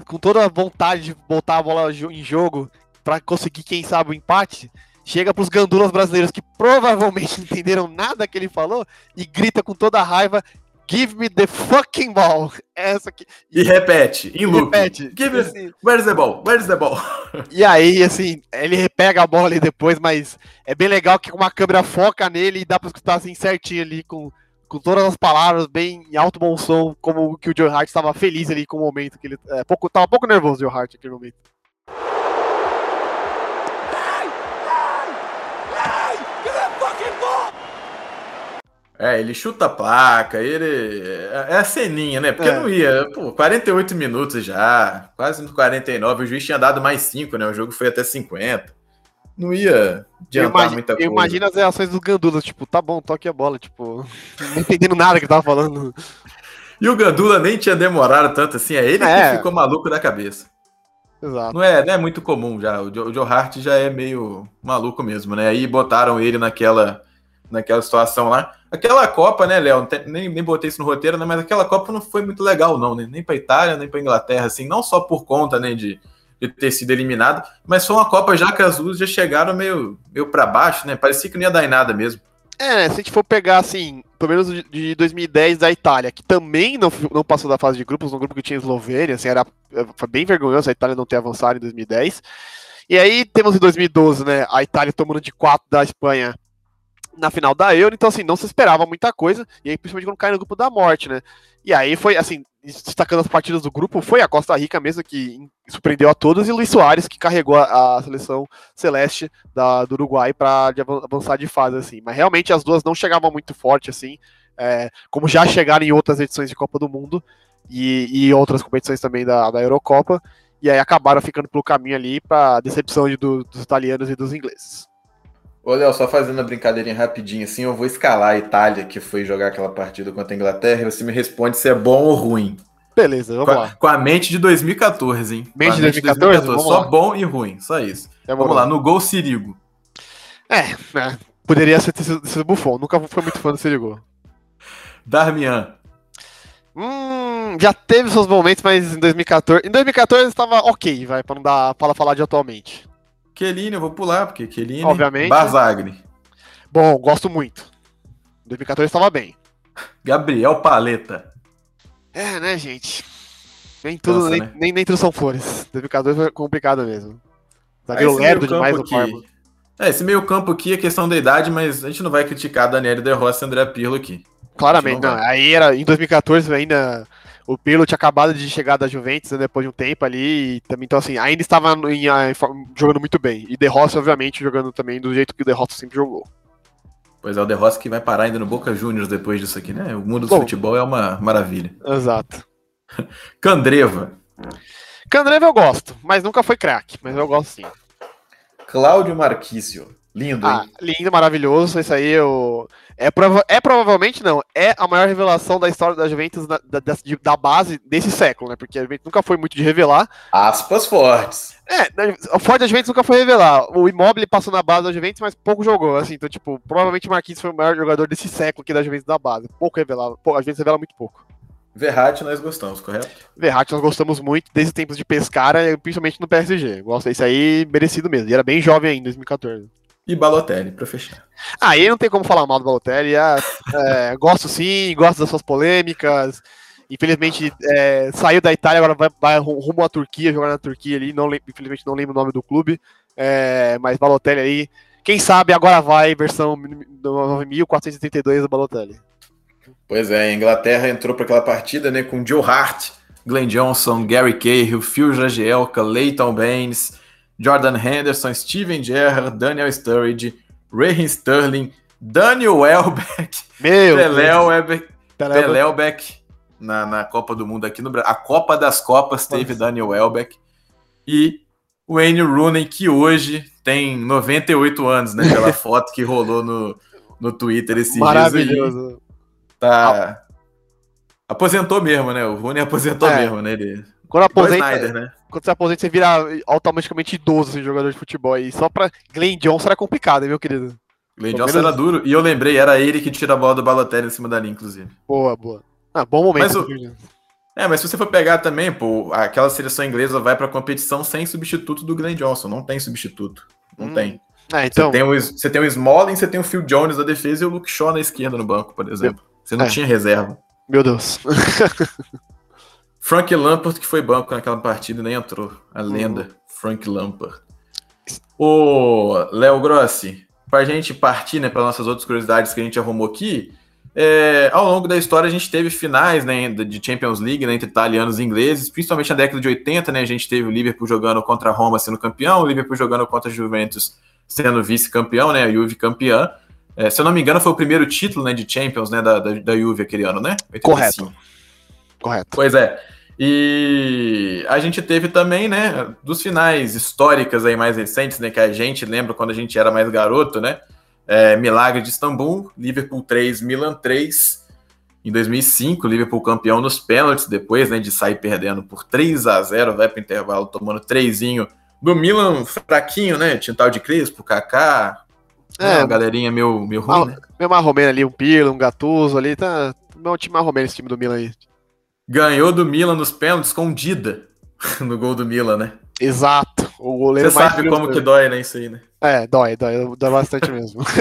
com toda a vontade de botar a bola em jogo para conseguir, quem sabe, o empate, chega pros gandulas brasileiros que provavelmente não <laughs> entenderam nada que ele falou e grita com toda a raiva: Give me the fucking ball. Essa aqui. E repete, em loop. Repete. Give assim, me... Where's the ball? Where's the ball? E aí, assim, ele repega a bola ali depois, mas é bem legal que uma câmera foca nele e dá pra escutar assim certinho ali com, com todas as palavras, bem em alto bom som, como que o Joe Hart estava feliz ali com o momento que ele. É, pouco, tava um pouco nervoso o Joe Hart naquele momento. É, ele chuta a placa, ele. É a ceninha, né? Porque é. não ia. Pô, 48 minutos já, quase no 49. O juiz tinha dado mais 5, né? O jogo foi até 50. Não ia adiantar imagino, muita coisa. Imagina as reações dos Gandulas, tipo, tá bom, toque a bola, tipo, <laughs> não entendendo nada que tava falando. E o Gandula nem tinha demorado tanto assim, é ele é. que ficou maluco da cabeça. Exato. Não é, não é muito comum já. O Joe Hart já é meio maluco mesmo, né? Aí botaram ele naquela, naquela situação lá. Aquela Copa, né, Léo? Nem, nem botei isso no roteiro, né? Mas aquela Copa não foi muito legal, não, né? Nem para Itália, nem para Inglaterra, assim, não só por conta, né, de, de ter sido eliminado, mas foi uma Copa já que as luzes já chegaram meio, meio para baixo, né? Parecia que não ia dar em nada mesmo. É, né? Se a gente for pegar, assim, pelo menos de 2010 da Itália, que também não, não passou da fase de grupos, no grupo que tinha Eslovênia, assim, era, foi bem vergonhoso a Itália não ter avançado em 2010. E aí temos em 2012, né, a Itália tomando de 4 da Espanha na final da Euro, então assim, não se esperava muita coisa, e aí principalmente quando cai no grupo da morte, né? E aí foi assim, destacando as partidas do grupo, foi a Costa Rica mesmo que surpreendeu a todos e Luiz Soares que carregou a, a seleção celeste da, do Uruguai para avançar de fase assim. Mas realmente as duas não chegavam muito forte assim, é, como já chegaram em outras edições de Copa do Mundo e, e outras competições também da, da Eurocopa, e aí acabaram ficando pelo caminho ali para decepção de, do, dos italianos e dos ingleses. Ô, Léo, só fazendo a brincadeirinha rapidinho, assim, eu vou escalar a Itália, que foi jogar aquela partida contra a Inglaterra, e você me responde se é bom ou ruim. Beleza, vamos com lá. Com a mente de 2014, hein? Mente de 2014? 2014 só lá. bom e ruim, só isso. É vamos lá, no gol Sirigo. É, é poderia ser, sido, ser Buffon, nunca fui muito fã do Sirigo. Darmian. Hum, já teve seus momentos, mas em 2014. Em 2014 estava ok, vai, pra não dar para falar de atualmente. Kelini, eu vou pular, porque Kelini. Obviamente. Bom, gosto muito. 2014 estava bem. Gabriel Paleta. É, né, gente? Nem tudo, Nossa, nem, né? nem, nem tudo são flores. 2014 foi complicado mesmo. Zagueiro lerdo demais o Parma. É, esse meio campo aqui é questão da idade, mas a gente não vai criticar Daniel De Rossi e André Pirlo aqui. Claramente, não, não. Aí era em 2014 ainda o Pirlo tinha acabado de chegar da Juventus né, depois de um tempo ali, também, então assim, ainda estava em, em, jogando muito bem. E De Rossi, obviamente, jogando também do jeito que o De Rossi sempre jogou. Pois é, o De Rossi que vai parar ainda no Boca Juniors depois disso aqui, né? O mundo do Bom, futebol é uma maravilha. Exato. <laughs> Candreva. Candreva eu gosto, mas nunca foi craque, mas eu gosto sim. Cláudio Marquício. Lindo, Ah, lindo, maravilhoso. Isso aí eu... é, prova- é provavelmente não. É a maior revelação da história da Juventus na- da, da- da base desse século, né? Porque a Juventus nunca foi muito de revelar. Aspas fortes. É, na- o forte da Juventus nunca foi revelar. O Immobile passou na base da Juventus, mas pouco jogou. Assim, então, tipo, provavelmente o Marquinhos foi o maior jogador desse século aqui da Juventus da base. Pouco revelado. Pô, a Juventus revela muito pouco. Verratti nós gostamos, correto? Verratti nós gostamos muito desde os tempos de Pescara, principalmente no PSG. Gosto isso aí, merecido mesmo. E era bem jovem ainda, em 2014. E Balotelli, pra fechar. Aí não tem como falar mal do Balotelli. é, é, gosto sim, gosto das suas polêmicas. Infelizmente é, saiu da Itália, agora vai, vai ru- rumo à Turquia, jogar na Turquia ali. Não, infelizmente não lembro o nome do clube. É, mas Balotelli aí, quem sabe agora vai, versão 9432 do Balotelli. Pois é, a Inglaterra entrou para aquela partida né, com Joe Hart, Glenn Johnson, Gary Cahill, Phil Jagielka, Leighton Baines, Jordan Henderson, Steven Gerrard, Daniel Sturridge, Raheem Sterling, Daniel Welbeck, Meu Pelé. Welbeck, Pelé na, na Copa do Mundo aqui no Brasil. A Copa das Copas teve Daniel Welbeck e Wayne Rooney, que hoje tem 98 anos, né? Pela <laughs> foto que rolou no, no Twitter dias aí. Maravilhoso. Tá. Aposentou mesmo, né? O Rooney aposentou É. mesmo, né? Ele... Quando aposenta, Snyder, né? Quando você aposenta, você vira automaticamente idoso, assim, jogador de futebol. E só pra Glenn Johnson era complicado, hein, meu querido? Glenn Johnson era duro. E eu lembrei, era ele que tira a bola do Balotelli em cima da linha, inclusive. Boa, boa. Ah, bom momento. Mas o-. É, mas se você for pegar também, pô, aquela seleção inglesa vai pra competição sem substituto do Glenn Johnson. Não tem substituto. Não Hum, tem. É, então, Você, tem o, você tem o Smalling, você tem o Phil Jones na defesa e o Luke Shaw na esquerda no banco, por exemplo. Você não É. tinha reserva. meu Deus. <laughs> Frank Lampard, que foi banco naquela partida, nem entrou. A Uhum. lenda, Frank Lampard. Ô, Léo Grossi, pra gente partir né, para nossas outras curiosidades que a gente arrumou aqui, é, ao longo da história a gente teve finais né, de Champions League né, entre italianos e ingleses, principalmente na década de 80, né, a gente teve o Liverpool jogando contra a Roma sendo campeão, o Liverpool jogando contra a Juventus sendo vice-campeão, né, a Juve campeã. É, se eu não me engano, foi o primeiro título né, de Champions né, da, da, da Juve aquele ano, né? 85. Correto. Correto. Pois é. E a gente teve também, né, dos finais históricas aí mais recentes, né, que a gente lembra quando a gente era mais garoto, né? É, Milagre de Istambul, Liverpool 3, Milan 3. Em 2005, Liverpool campeão nos pênaltis, depois, né, de sair perdendo por 3 a 0 vai para intervalo tomando trezinho do Milan fraquinho, né? Tintal de Crespo, Kaká, É. é, uma galerinha meio, meio ruim, Ah, né? Meu marromeno ali, um Pirlo, um Gattuso ali, tá. Meu time marromeno esse time do Milan aí. Ganhou do Milan nos pênaltis com Dida <laughs> no gol do Milan, né? Exato. O goleiro Você sabe como que dói, né, isso aí, né? É, dói, dói, dói bastante mesmo. <laughs>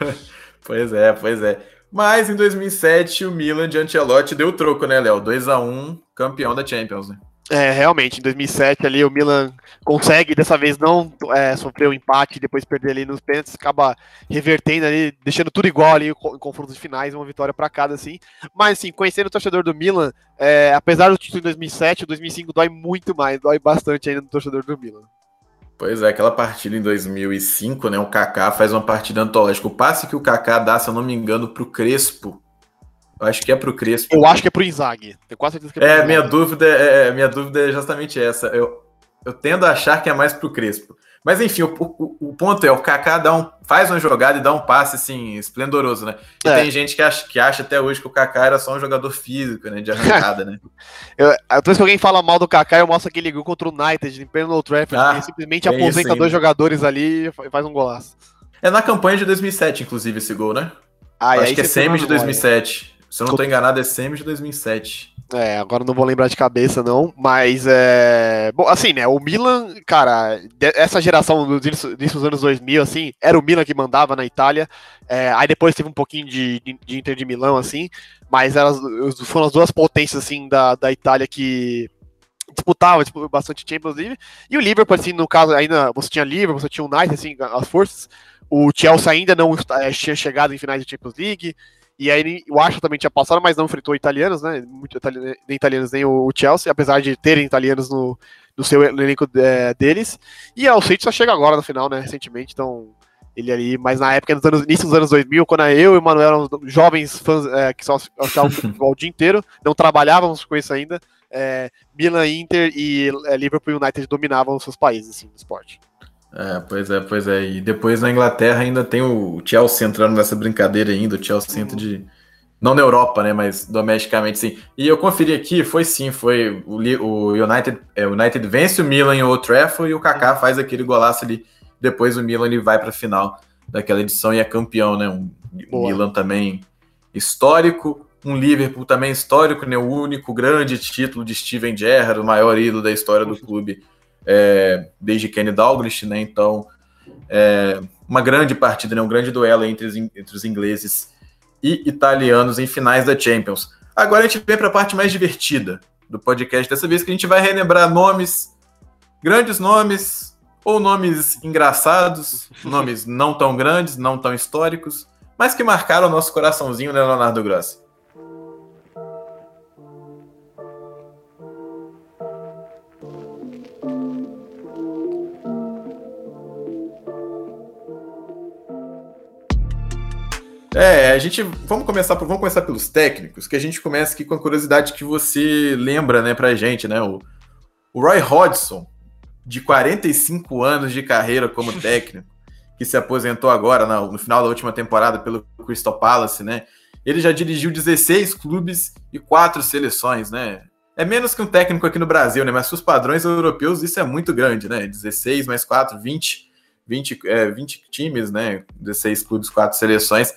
<laughs> Pois é, pois é. Mas em 2007 o Milan de Ancelotti deu o troco, né, Léo? 2 a 1 campeão da Champions, né? É, realmente, em 2007 ali o Milan consegue dessa vez não é, sofrer o empate e depois perder ali nos pênaltis, acaba revertendo ali, deixando tudo igual ali em confrontos finais, uma vitória para cada assim. Mas assim, conhecendo o torcedor do Milan, é, apesar do título em 2007, o 2005 dói muito mais, dói bastante ainda no torcedor do Milan. Pois é, aquela partida em 2005, né? O Kaká faz uma partida antológica. O passe que o Kaká dá, se eu não me engano, pro Crespo. Eu acho que é pro Crespo. Eu acho que é pro Inzaghi, tenho quase certeza que é É, minha dúvida é, minha dúvida é justamente essa. Eu, eu tendo a achar que é mais pro Crespo. Mas enfim, o, o, o ponto é, o Kaká dá um, faz uma jogada e dá um passe assim, esplendoroso, né? E É. tem gente que acha, que acha até hoje que o Kaká era só um jogador físico, né? De <laughs> arrancada, né? Eu, toda vez que alguém fala mal do Kaká, eu mostro aquele gol contra o United, em pleno Old Trafford, Ah, que ele simplesmente isso aposenta ainda. dois jogadores ali e fa- faz um golaço. É na campanha de 2007, inclusive, esse gol, né? Ah, acho que é semi de memória. 2007. Se eu não tô enganado, é semi de 2007. É, agora não vou lembrar de cabeça, não. Mas é. Bom, assim, né? O Milan, cara, essa geração início dos anos 2000, assim, era o Milan que mandava na Itália. É, aí depois teve um pouquinho de, de, de Inter de Milão, assim. Mas elas foram as duas potências, assim, da, da Itália que disputavam tipo, bastante Champions League. E o Liverpool, assim, no caso, ainda você tinha Liverpool, você tinha o United, assim, as forças. O Chelsea ainda não eh, tinha chegado em finais de Champions League. E aí o Arsenal também tinha passado, mas não enfrentou italianos, né? Muito itali- nem italianos, nem o Chelsea, apesar de terem italianos no, no seu elenco é, deles. E é, o City só chega agora no final, né? Recentemente, então ele ali, mas na época, nos anos, início dos anos 2000, quando eu e o Manuel éramos jovens fãs é, que só achavam futebol <laughs> o dia inteiro, não trabalhávamos com isso ainda, é, Milan, Inter e é, Liverpool United dominavam os seus países, assim, no esporte. É, pois é, pois é. E depois na Inglaterra ainda tem o Chelsea entrando nessa brincadeira ainda, o Chelsea entra de. Não na Europa, né? Mas domesticamente sim. E eu conferi aqui, foi sim, foi o, o United, é, United vence o Milan em Old Trafford e o Kaká faz aquele golaço ali. Depois o Milan ele vai para a final daquela edição e é campeão, né? Um, um Milan também histórico, um Liverpool também histórico, né? O único grande título de Steven Gerrard, o maior ídolo da história do clube é, desde Kenny Dalglish, né? Então, é, uma grande partida, né? Um grande duelo entre os, entre os ingleses e italianos em finais da Champions. Agora a gente vem para a parte mais divertida do podcast dessa vez, que a gente vai relembrar nomes, grandes nomes, ou nomes engraçados, <laughs> nomes não tão grandes, não tão históricos, mas que marcaram o nosso coraçãozinho, né, Leonardo Grossi? É, a gente vamos começar vamos começar pelos técnicos, que a gente começa aqui com a curiosidade que você lembra, né, pra gente, né? O, o Roy Hodgson, de 45 anos de carreira como <laughs> técnico, que se aposentou agora no, no final da última temporada pelo Crystal Palace, né? Ele já dirigiu 16 clubes e quatro seleções, né? É menos que um técnico aqui no Brasil, né? Mas os padrões europeus isso é muito grande, né? 16 mais 4, 20, 20, é, 20 times, né? 16 clubes, quatro seleções.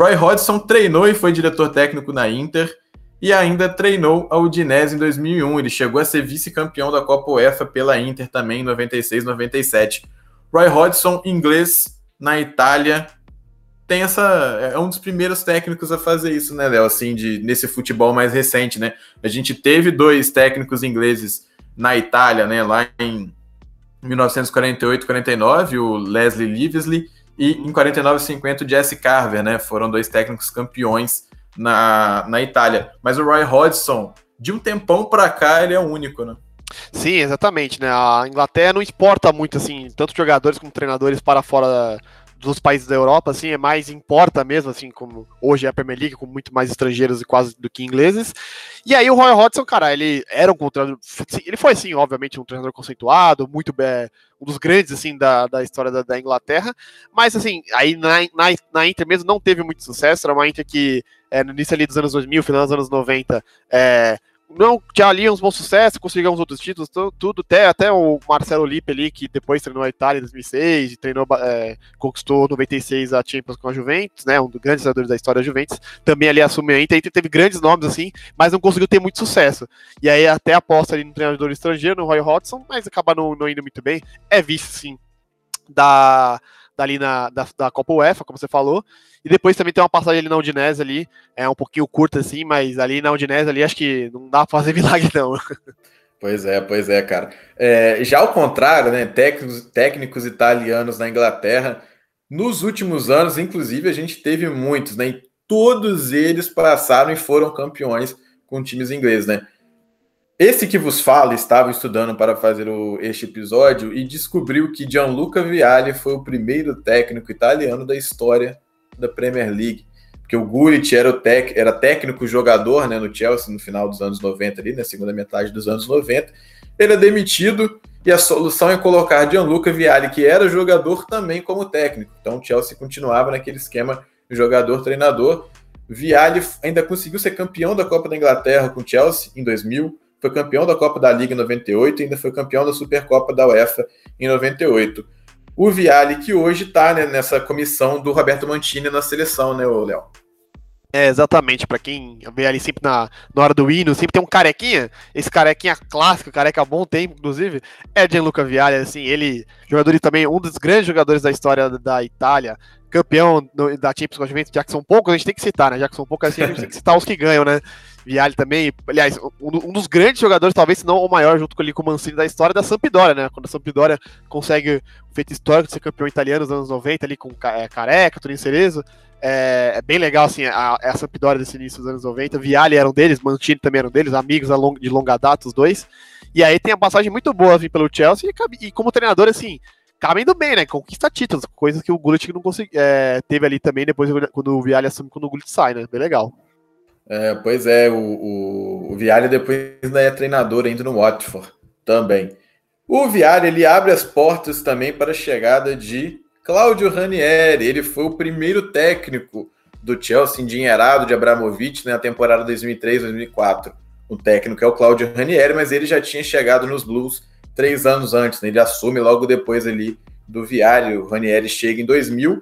Roy Hodgson treinou e foi diretor técnico na Inter e ainda treinou a Udinese em 2001. Ele chegou a ser vice-campeão da Copa UEFA pela Inter também em 96, 97. Roy Hodgson, inglês na Itália, tem essa é um dos primeiros técnicos a fazer isso, né, Léo? Assim, de nesse futebol mais recente, né? A gente teve dois técnicos ingleses na Itália, né, lá em 1948, 49, o Leslie Livesley e em 49 e 50 o Jesse Carver, né? Foram dois técnicos campeões na, na Itália. Mas o Roy Hodgson, de um tempão para cá, ele é único, né? Sim, exatamente, né? A Inglaterra não exporta muito, assim, tanto jogadores como treinadores para fora dos países da Europa, assim, é mais importa mesmo, assim, como hoje é a Premier League, com muito mais estrangeiros e quase do que ingleses. E aí o Roy Hodgson, cara, ele era um treinador, ele foi, assim, obviamente, um treinador conceituado, muito é, um dos grandes, assim, da, da história da, da Inglaterra, mas, assim, aí na, na, na, Inter mesmo não teve muito sucesso, era uma Inter que, é, no início ali dos anos 2000, final dos anos 90, é, não tinha ali uns bons sucessos, conseguiu uns outros títulos, tudo, até, até o Marcelo Lippe ali, que depois treinou a Itália em 2006, treinou, é, conquistou 96 a Champions com a Juventus, né, um dos grandes jogadores da história da Juventus, também ali assumiu a Inter, Inter teve grandes nomes assim, mas não conseguiu ter muito sucesso. E aí até aposta ali no treinador estrangeiro, no Roy Hodgson, mas acaba não, não indo muito bem. É vice, sim, da dali na, da, da Copa UEFA, como você falou. E depois também tem uma passagem ali na Udinese ali, é um pouquinho curta assim, mas ali na Udinese ali acho que não dá pra fazer <laughs> milagre não. Pois é, pois é, cara. É, já ao contrário, né, técnicos, técnicos italianos na Inglaterra, nos últimos anos, inclusive, a gente teve muitos, né, e todos eles passaram e foram campeões com times ingleses, né. Esse que vos fala estava estudando para fazer o, este episódio e descobriu que Gianluca Vialli foi o primeiro técnico italiano da história da Premier League. Porque o Gullit era, era técnico jogador né, no Chelsea no final dos anos 90, ali, na segunda metade dos anos 90. Ele é demitido e a solução é colocar Gianluca Vialli, que era jogador também como técnico. Então o Chelsea continuava naquele esquema jogador-treinador. Vialli ainda conseguiu ser campeão da Copa da Inglaterra com o Chelsea em 2000 foi campeão da Copa da Liga em 98 e ainda foi campeão da Supercopa da UEFA em 98. O Viali, que hoje está né, nessa comissão do Roberto Mantini na seleção, né, Léo? É, exatamente, para quem vê ali sempre na, na hora do hino, sempre tem um carequinha, esse carequinha clássico, careca bom tempo, inclusive, é Gianluca Vialli, assim, ele, jogador também, um dos grandes jogadores da história da Itália, campeão no, da Champions com a Juventus, já que são poucos, a gente tem que citar, né, já que são poucos, assim, a gente tem que citar os que ganham, né, Vialli também, aliás, um, um, dos grandes jogadores, talvez se não o maior, junto com, ali, com o Mancini da história da Sampdoria, né? Quando a Sampdoria consegue o feito histórico de ser campeão italiano nos anos 90, ali com é, Careca, Turin Cerezo. É, é, bem legal, assim, a, a Sampdoria desse início dos anos 90. Vialli era um deles, Mancini também era um deles, amigos de longa data, os dois. E aí tem a passagem muito boa assim, pelo Chelsea e, e como treinador, assim, acaba indo bem, né? Conquista títulos, coisas que o Gullit não consegui, é, teve ali também depois quando o Vialli assume quando o Gullit sai, né? Bem legal. É, pois é, o, o, o Vialli depois ainda é treinador ainda no Watford também. O Viário ele abre as portas também para a chegada de Cláudio Ranieri. Ele foi o primeiro técnico do Chelsea endinheirado de Abramovich na temporada 2003-2004. O técnico é o Cláudio Ranieri, mas ele já tinha chegado nos Blues três anos antes. Né? Ele assume logo depois ali do Viário. O Ranieri chega em 2000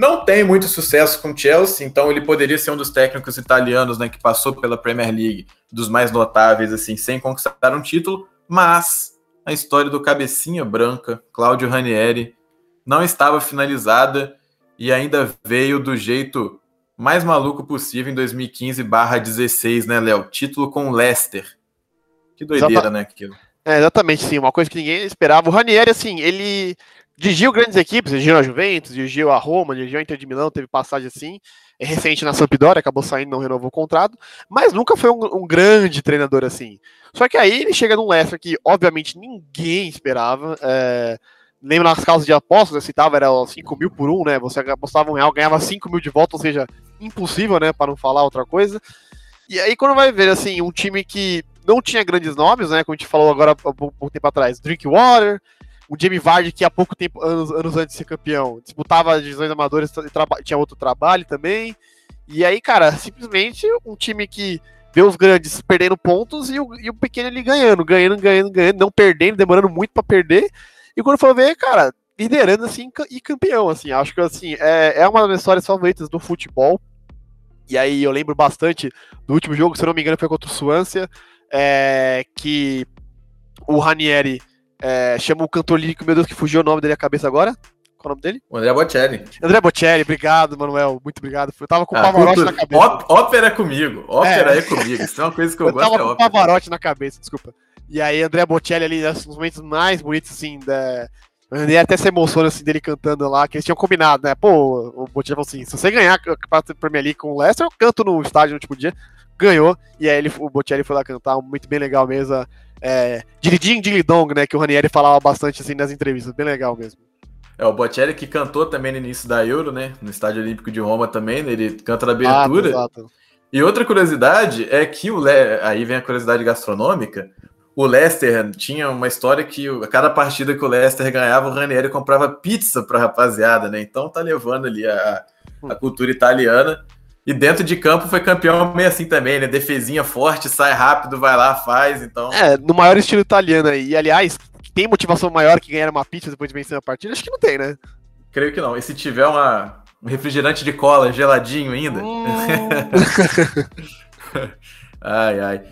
não tem muito sucesso com o Chelsea, então ele poderia ser um dos técnicos italianos né, que passou pela Premier League, dos mais notáveis, assim, sem conquistar um título, mas a história do cabecinha branca, Claudio Ranieri, não estava finalizada e ainda veio do jeito mais maluco possível em 2015/16, né, Léo? Título com o Leicester. Que doideira, Exata... né, aquilo. É, exatamente, sim, uma coisa que ninguém esperava. O Ranieri, assim, ele dirigiu grandes equipes, dirigiu a Juventus, dirigiu a Roma, dirigiu a Inter de Milão, teve passagem assim, é recente na Sampdoria, acabou saindo, não renovou o contrato, mas nunca foi um, um, grande treinador assim. Só que aí ele chega num Leicester que, obviamente, ninguém esperava. É, nas causas de apostas, eu citava, era 5 mil por um, né? Você apostava um real, ganhava 5 mil de volta, ou seja, impossível, né? Para não falar outra coisa. E aí, quando vai ver, assim, um time que não tinha grandes nomes, né? Como a gente falou agora há pouco tempo atrás, Drinkwater, o Jamie Vardy, que há pouco tempo, anos, anos antes de ser campeão, disputava divisões amadores e tinha outro trabalho também. E aí, cara, simplesmente um time que vê os grandes perdendo pontos e o, e o pequeno ali ganhando, ganhando, ganhando, ganhando, não perdendo, demorando muito para perder. E quando for ver, cara, liderando assim e campeão, assim, acho que assim, é, é uma das histórias favoritas do futebol. E aí eu lembro bastante do último jogo, se não me engano, foi contra o Suância, é, que o Ranieri é, chama o cantor lírico, meu Deus, que fugiu o nome dele à cabeça agora. Qual é o nome dele? O André Bocelli. André Bocelli, obrigado, Manuel. Muito obrigado. Eu tava com ah, Pavarotti cultura. na cabeça. Ó, ópera é comigo. Ópera é. é. comigo. Isso é uma coisa que eu, eu gosto. Tava é com ópera. Pavarotti na cabeça, desculpa. E aí, André Bocelli ali, nos momentos mais bonitos, assim, da. Ele até se emociona assim dele cantando lá, que eles tinham combinado, né? Pô, o Bocelli falou assim: se você ganhar a Premier League com o Leicester, eu canto no estádio no último dia. Ganhou, e aí ele, o Bocelli foi lá cantar, muito bem legal mesmo é, Diridim Dilidong, né? Que o Ranieri falava bastante assim nas entrevistas. Bem legal mesmo. É, o Bocelli que cantou também no início da Euro, né? No Estádio Olímpico de Roma também, né, ele canta na abertura. Exato, exato. E outra curiosidade é que o Le... aí vem a curiosidade gastronômica. O Leicester tinha uma história que a cada partida que o Leicester ganhava, o Ranieri comprava pizza para rapaziada, né? Então tá levando ali a, a cultura italiana. E dentro de campo foi campeão meio assim também, né? Defesinha forte, sai rápido, vai lá, faz, então... É, no maior estilo italiano aí. E, aliás, tem motivação maior que ganhar uma pizza depois de vencer a partida? Acho que não tem, né? Creio que não. E se tiver uma, um refrigerante de cola geladinho ainda? Hum. <laughs> ai, ai.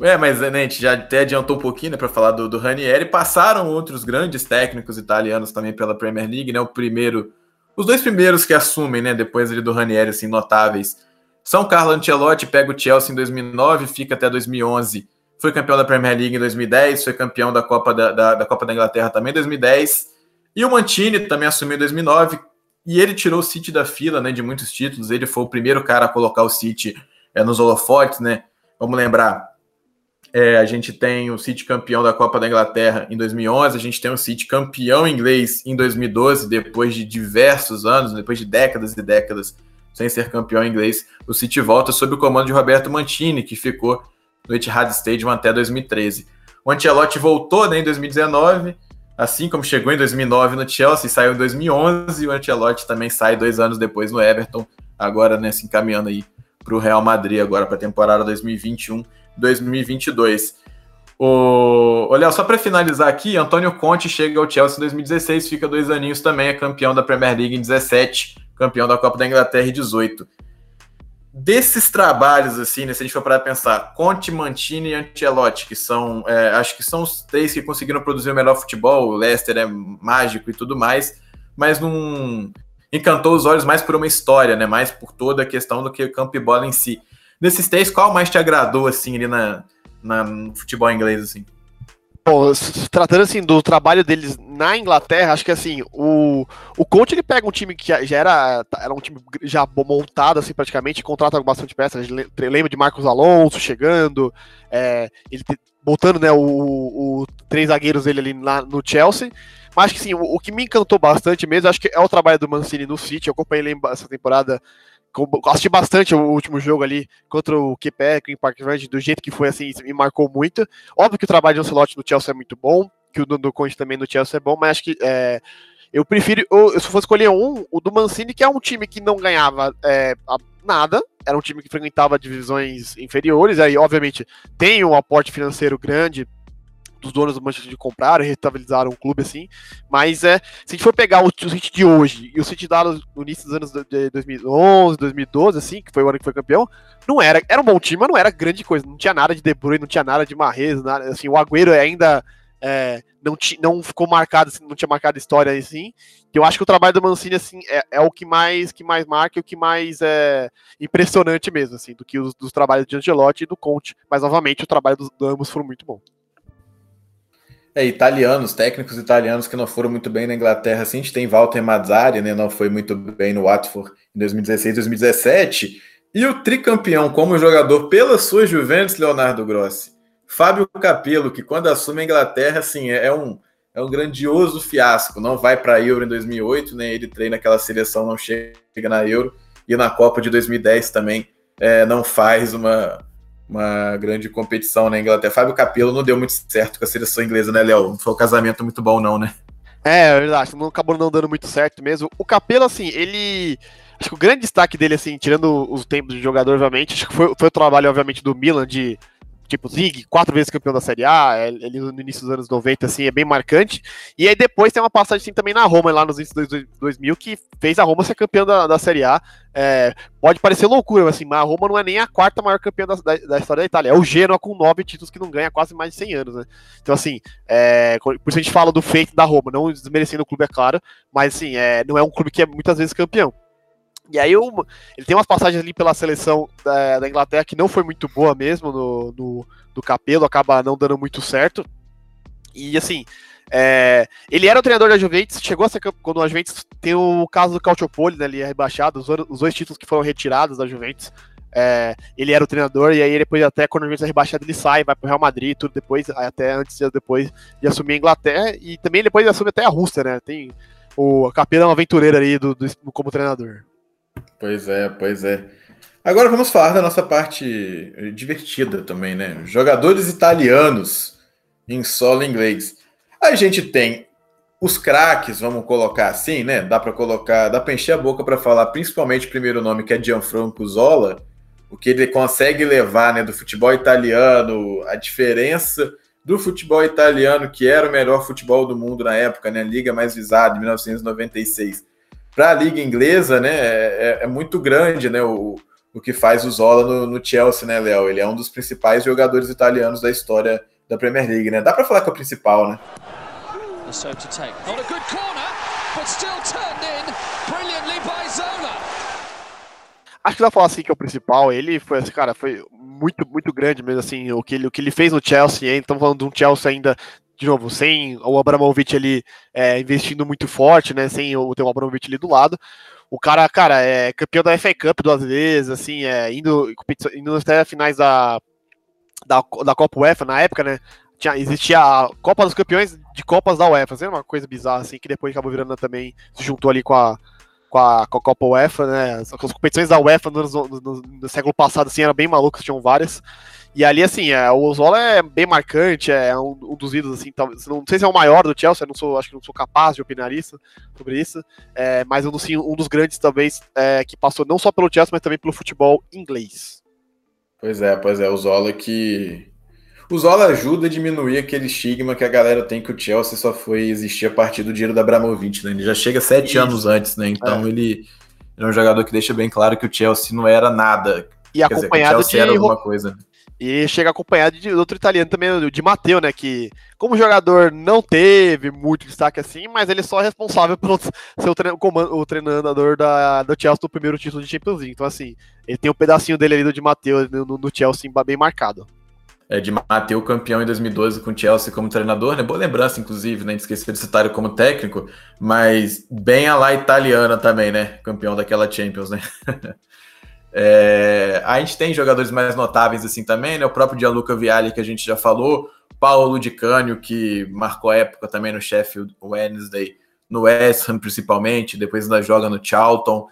É, mas né, a gente já até adiantou um pouquinho né, para falar do, do Ranieri. Passaram outros grandes técnicos italianos também pela Premier League, né? O primeiro os dois primeiros que assumem, né, depois ali do Ranieri, assim, notáveis, são Carlo Ancelotti, pega o Chelsea em 2009, fica até 2011, foi campeão da Premier League em 2010, foi campeão da Copa da, da, da Copa da Inglaterra também em 2010, e o Mantini também assumiu em 2009, e ele tirou o City da fila, né, de muitos títulos, ele foi o primeiro cara a colocar o City é, nos holofotes, né, vamos lembrar, é, a gente tem o City campeão da Copa da Inglaterra em 2011, a gente tem o City campeão inglês em 2012, depois de diversos anos, depois de décadas e décadas sem ser campeão inglês. O City volta sob o comando de Roberto Mantini, que ficou no Etihad Stadium até 2013. O Ancelotti voltou né, em 2019, assim como chegou em 2009 no Chelsea, saiu em 2011, e o Ancelotti também sai dois anos depois no Everton, agora né, se encaminhando aí para o Real Madrid agora para a temporada 2021 2022. O... Olha, só para finalizar aqui, Antônio Conte chega ao Chelsea em 2016, fica dois aninhos também, é campeão da Premier League em 17, campeão da Copa da Inglaterra em 18. Desses trabalhos, assim, né, se a gente for para pensar, Conte, Mantini e Ancelotti, que são, é, acho que são os três que conseguiram produzir o melhor futebol, o Leicester é mágico e tudo mais, mas não encantou os olhos mais por uma história, né, mais por toda a questão do que o campo e bola em si. Desses três, qual mais te agradou, assim, ali na, na, no futebol inglês, assim? Bom, tratando assim do trabalho deles na Inglaterra, acho que assim, o, o Conte ele pega um time que já era, era um time já montado assim praticamente, contrata bastante peças, lembra de Marcos Alonso chegando, é, ele botando né, o, o, três zagueiros dele ali lá no Chelsea, mas que sim, o, o, que me encantou bastante mesmo, acho que é o trabalho do Mancini no City, eu acompanhei essa temporada assisti bastante o último jogo ali contra o Quebec em Park Range, do jeito que foi assim, me marcou muito. Óbvio que o trabalho de Ancelotti no Chelsea é muito bom. que o do Conte também no Chelsea é bom, mas acho que é, eu prefiro, eu, se eu fosse escolher um, o do Mancini, que é um time que não ganhava é, nada, era um time que frequentava divisões inferiores, aí obviamente tem um aporte financeiro grande dos donos do Manchester de comprar e restabilizaram um clube assim, mas é, se a gente for pegar o, o City de hoje e o City dado no início dos anos de 2011, 2012, assim, que foi o ano que foi campeão, não era, era um bom time, mas não era grande coisa, não tinha nada de De Bruyne, não tinha nada de Marrez, nada, assim, o Agüero ainda é, não, não ficou marcado, assim, não tinha marcado história assim. Eu acho que o trabalho do Mancini assim é, é, o que mais que mais marca e o que mais é impressionante mesmo, assim, do que os dos trabalhos de Angelotti e do Conte. Mas novamente o trabalho dos, ambos foram muito bom. É, italianos, técnicos italianos que não foram muito bem na Inglaterra, assim, a gente tem Walter Mazzari, né, não foi muito bem no Watford em 2016, 2017, e o tricampeão como jogador pela sua Juventus, Leonardo Grossi. Fábio Capello, que quando assume a Inglaterra, assim, é, é um, é um grandioso fiasco. Não vai para a Euro em 2008, né? Ele treina aquela seleção, não chega na Euro. E na Copa de 2010 também é, não faz uma, uma grande competição na Inglaterra. Fábio Capello não deu muito certo com a seleção inglesa, né, Léo? Não foi um casamento muito bom, não, né? É, verdade. Não acabou não dando muito certo mesmo. O Capello, assim, ele. Acho que o grande destaque dele, assim, tirando os tempos de jogador, obviamente, acho que foi, foi o trabalho, obviamente, do Milan de tipo Zig, quatro vezes campeão da Série A, é, ele no início dos anos 90, assim, é bem marcante. E aí depois tem uma passagem assim, também na Roma, lá nos de 2000, que fez a Roma ser campeã da, da Série A. É, pode parecer loucura, assim, mas a Roma não é nem a quarta maior campeã da, da, da, história da Itália. É o Genoa com nove títulos que não ganha há quase mais de 100 anos, né? Então, assim, é, por isso a gente fala do feito da Roma, não desmerecendo o clube, é claro, mas, assim, é, não é um clube que é muitas vezes campeão. E aí eu, ele tem umas passagens ali pela seleção da, da Inglaterra que não foi muito boa mesmo no, no, do Capelo, acaba não dando muito certo. E assim, é, ele era o treinador da Juventus, chegou a ser quando a Juventus tem o caso do Calciopoli, né, ele é rebaixado, os, os, dois títulos que foram retirados da Juventus. É, ele era o treinador, e aí depois, até quando a Juventus é rebaixado, ele sai, vai pro Real Madrid, tudo depois, até antes depois de assumir a Inglaterra, e também depois assume até a Rússia, né? Tem o Capelo um aventureiro ali do, do, como treinador. Pois é, pois é. Agora vamos falar da nossa parte divertida também, né? Jogadores italianos em solo inglês. A gente tem os craques, vamos colocar assim, né? Dá para colocar, dá para encher a boca para falar, principalmente o primeiro nome que é Gianfranco Zola, o que ele consegue levar, né, do futebol italiano, a diferença do futebol italiano, que era o melhor futebol do mundo na época, né? Liga mais visada, em 1996 para a liga inglesa, né, é, é, muito grande, né, o, o que faz o Zola no, no Chelsea, né, Léo? Ele é um dos principais jogadores italianos da história da Premier League, né? Dá para falar que é o principal, né? Acho que dá pra falar assim que é o principal. Ele foi, cara, foi muito, muito grande mesmo, assim, o que ele, o que ele fez no Chelsea. Estamos falando de um Chelsea ainda de novo, sem o Abramovich ali é, investindo muito forte, né? Sem o, ter o Abramovich ali do lado. O cara, cara, é campeão da FA Cup duas vezes, assim, é, indo, indo até finais da, da, da Copa UEFA na época, né? Tinha, existia a Copa dos Campeões de Copas da UEFA, assim, uma coisa bizarra, assim, que depois acabou virando também, se juntou ali com a, com a, com a Copa UEFA, né? As, as competições da UEFA no, no, no, no, século passado, assim, eram bem malucas, tinham várias. E ali, assim, é, o Zola é bem marcante, é um, um, dos ídolos, assim, talvez, não sei se é o maior do Chelsea, não sou, acho que não sou capaz de opinar isso, sobre isso, é, mas um dos, assim, um dos grandes, talvez, é, que passou não só pelo Chelsea, mas também pelo futebol inglês. Pois é, pois é, o Zola que... O Zola ajuda a diminuir aquele estigma que a galera tem que o Chelsea só foi existir a partir do dinheiro da Abramovich, né? Ele já chega sete isso. anos antes, né? Então é. ele, é um jogador que deixa bem claro que o Chelsea não era nada. E Quer acompanhado dizer, de... Era alguma coisa. E chega acompanhado de outro italiano também, de Matteo, né? Que, como jogador, não teve muito destaque assim, mas ele só é responsável <laughs> pelo ser o, treino, o treinador da, do Chelsea no primeiro título de Champions League. Então, assim, ele tem um pedacinho dele ali do de Matteo no, no Chelsea bem marcado. É, de Matteo campeão em 2012 com o Chelsea como treinador, né? Boa lembrança, inclusive, né? Esqueci de citar ele como técnico, mas bem a lá italiana também, né? Campeão daquela Champions, né? <laughs> É, a gente tem jogadores mais notáveis assim também, né? O próprio Gianluca Vialli, que a gente já falou, Paulo Di Canio, que marcou época também no Sheffield Wednesday, no West Ham principalmente, depois ainda joga no Charlton.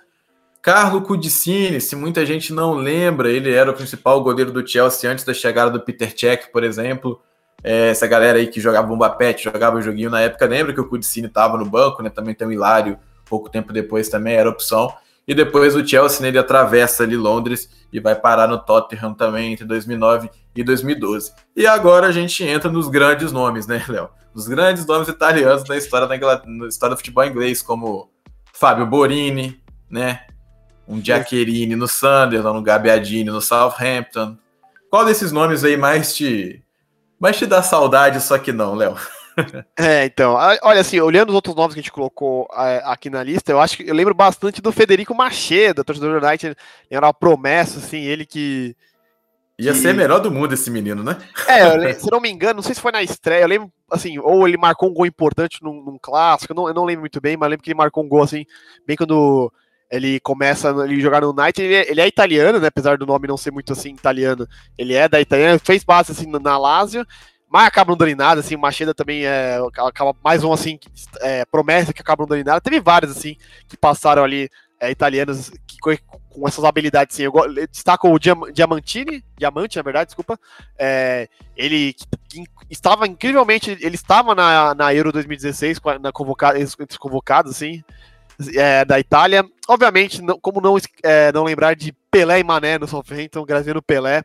Carlo Cudicini, se muita gente não lembra, ele era o principal goleiro do Chelsea antes da chegada do Peter Cech, por exemplo. É, essa galera aí que jogava Bomba Pet, jogava joguinho na época, lembra que o Cudicini tava no banco, né? Também tem o Hilário, pouco tempo depois também era opção. E depois o Chelsea, né, ele atravessa ali Londres e vai parar no Tottenham também entre 2009 e 2012. E agora a gente entra nos grandes nomes, né, Léo? Os grandes nomes italianos da história da Inglaterra, na história do futebol inglês, como Fábio Borini, né? Um Giaccherini no Sunderland, um Gabbiadini no Southampton. Qual desses nomes aí mais te mais te dá saudade, só que não, Léo? É, então, olha assim, olhando os outros nomes que a gente colocou é, aqui na lista, eu acho que eu lembro bastante do Federico Machedo, torcedor do United, era uma promessa, assim, ele que. Ia ser melhor do mundo esse menino, né? É, <laughs> se não me engano, não sei se foi na estreia, eu lembro, assim, ou ele marcou um gol importante num, num clássico, eu não, eu não, lembro muito bem, mas lembro que ele marcou um gol, assim, bem quando ele começa a jogar no United, ele é, ele é, italiano, né, apesar do nome não ser muito, assim, italiano, ele é da Itália, fez base, assim, na Lazio, mas acaba não dando em nada, assim, o Macheda também é, acaba mais um, assim, é, promessa que acaba não dando em nada. Teve vários, assim, que passaram ali, é, italianos, que, com essas habilidades, assim, eu, eu destaco o Diamantini, Diamante, na verdade, desculpa, é, ele que, estava incrivelmente, ele estava na, na Euro 2016, na convocada, entre os convocados, assim, é, da Itália. Obviamente, não, como não, é, não lembrar de Pelé e Mané no Southampton, Graziano Pelé,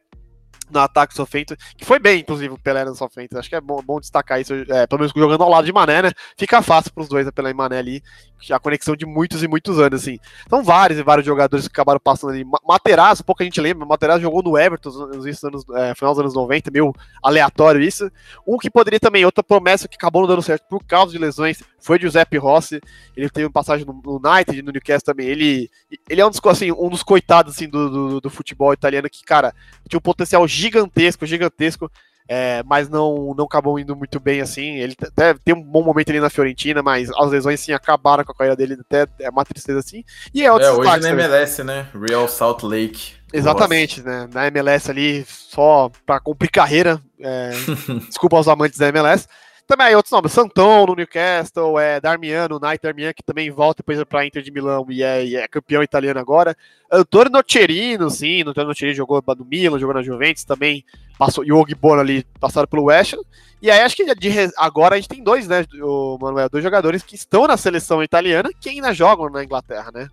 no ataque sofrendo, que foi bem, inclusive, o Pelé no sofrendo. Acho que é bom, bom destacar isso, é, pelo menos jogando ao lado de Mané, né? Fica fácil para os dois, a Pelé e Mané ali, a conexão de muitos e muitos anos, assim. São vários e vários jogadores que acabaram passando ali. Materazzo, pouca gente lembra, Materazzo jogou no Everton nos anos, é, final dos anos 90, meio aleatório isso. Um que poderia também, outra promessa que acabou não dando certo por causa de lesões, foi Giuseppe Rossi. Ele teve uma passagem no, no United, no Newcastle também. Ele, ele é um dos, assim, um dos coitados assim, do, do, do futebol italiano que, cara, tinha um potencial gigantesco, gigantesco. É, mas não, não acabou indo muito bem assim. Ele até tem um bom momento ali na Fiorentina, mas as lesões sim acabaram com a carreira dele, até é uma tristeza assim. E é, é hoje na MLS, né? Real Salt Lake. Exatamente, Nossa. né? Na MLS ali, só para cumprir carreira. É, <laughs> desculpa aos amantes da MLS. Também aí outros nomes, Santão no Newcastle, é, Darmiano, Night Darmian, que também volta depois para Inter de Milão e é, e é, campeão italiano agora. Antônio Nocerino, sim, Antônio Nocerino jogou no Milan, jogou na Juventus também, passou, e o Ogbono ali passaram pelo West. E aí acho que de, agora a gente tem dois, né, o Manuel, dois jogadores que estão na seleção italiana que ainda jogam na Inglaterra, né?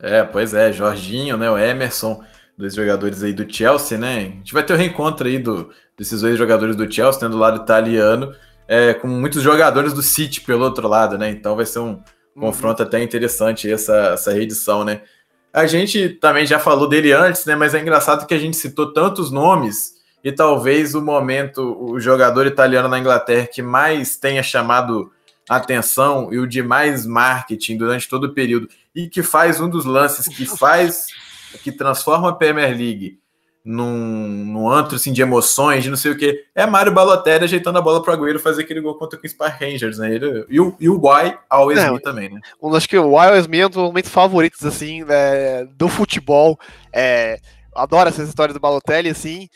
É, pois é, Jorginho, né, o Emerson, dois jogadores aí do Chelsea, né? A gente vai ter o um reencontro aí do, desses dois jogadores do Chelsea, né, do lado italiano, é, com muitos jogadores do City pelo outro lado, né? Então vai ser um uhum. confronto até interessante essa, essa reedição, né? A gente também já falou dele antes, né? Mas é engraçado que a gente citou tantos nomes e talvez o momento, o jogador italiano na Inglaterra que mais tenha chamado atenção e o de mais marketing durante todo o período e que faz um dos lances que <laughs> faz, que transforma a Premier League num, num antro assim, de emoções, de não sei o que. É Mário Balotelli ajeitando a bola para o Agüero fazer aquele gol contra o Queen's Park Rangers, né? Ele, e, o, e o Why Always é, Me também, né? Um, acho que o Why Always Me é um dos momentos favoritos, assim, né, do futebol. É, adoro essas histórias do Balotelli, assim.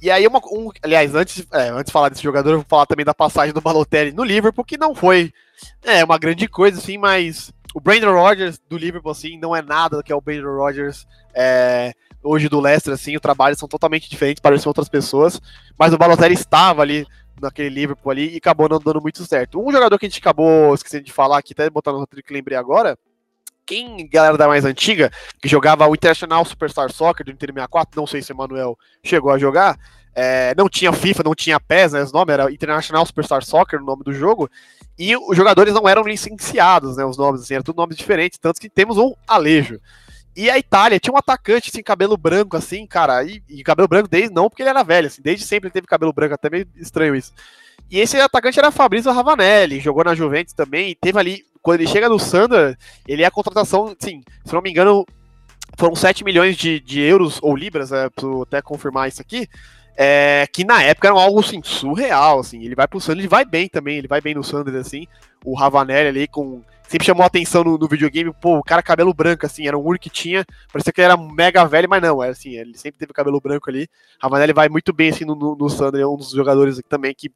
E aí, uma, um, aliás, antes, é, antes de falar desse jogador, eu vou falar também da passagem do Balotelli no Liverpool, que não foi é, uma grande coisa, assim, mas o Brandon Rodgers do Liverpool, assim, não é nada do que é o Brandon Rodgers é, hoje do Leicester, assim, o trabalho são totalmente diferentes, parecem outras pessoas, mas o Balotelli estava ali naquele Liverpool ali e acabou não dando muito certo. Um jogador que a gente acabou esquecendo de falar aqui, até botar no roteiro que lembrei agora, quem, galera da mais antiga, que jogava o International Superstar Soccer do Inter 64, não sei se o Emanuel chegou a jogar, é, não tinha FIFA, não tinha PES, né, os nomes, era International Superstar Soccer, o nome do jogo, e os jogadores não eram licenciados, né, os nomes, assim, eram tudo nomes diferentes, tanto que temos um Alejo. E a Itália tinha um atacante, assim, cabelo branco, assim, cara, e, e, cabelo branco desde, não porque ele era velho, assim, desde sempre ele teve cabelo branco, até meio estranho isso. E esse atacante era Fabrício Ravanelli, jogou na Juventus também, teve ali, quando ele chega no Sander, ele é a contratação, sim, se não me engano, foram 7 milhões de, de euros ou libras, é, pra até confirmar isso aqui, é, que na época era algo assim, surreal, assim, ele vai pro Sander, ele vai bem também, ele vai bem no Sander, assim, o Ravanelli ali com sempre chamou a atenção no, no, videogame, pô, o cara cabelo branco, assim, era um único que tinha, parecia que ele era mega velho, mas não, era assim, ele sempre teve cabelo branco ali. Ravanelli vai muito bem, assim, no, no, no Sandro, é um dos jogadores aqui também, que,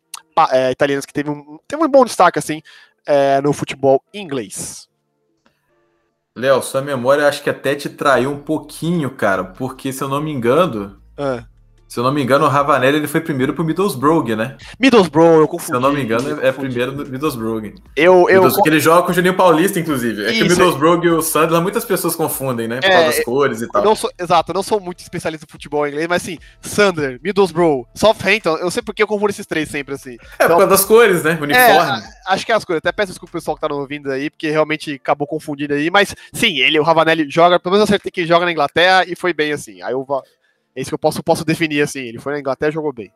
é, italianos que teve um, teve um bom destaque, assim, é, no futebol inglês. Léo, sua memória acho que até te traiu um pouquinho, cara, porque se eu não me engano, ah. Se eu não me engano, o Ravanelli ele foi primeiro pro Middlesbrough, né? Middlesbrough, eu confundi. Se eu não me engano, é primeiro no Middlesbrough. Eu, eu... Middlesbrough, ele joga com o Juninho Paulista, inclusive. É Isso, que o Middlesbrough é... e o Sunderland, muitas pessoas confundem, né? Por é, causa das cores e tal. Não sou, exato, eu não sou muito especialista em futebol inglês, mas assim, Sunderland, Middlesbrough, Southampton, eu sei porque eu confundo esses três sempre, assim. É, então, por causa das cores, né? Uniforme. É, acho que é as cores. Até peço desculpa pro pessoal que tá ouvindo aí, porque realmente acabou confundindo aí. Mas sim, ele, o Ravanelli, joga, pelo menos eu acertei que joga na Inglaterra e foi bem assim. Aí eu é isso que eu posso, posso definir assim. Ele foi na Inglaterra e jogou bem.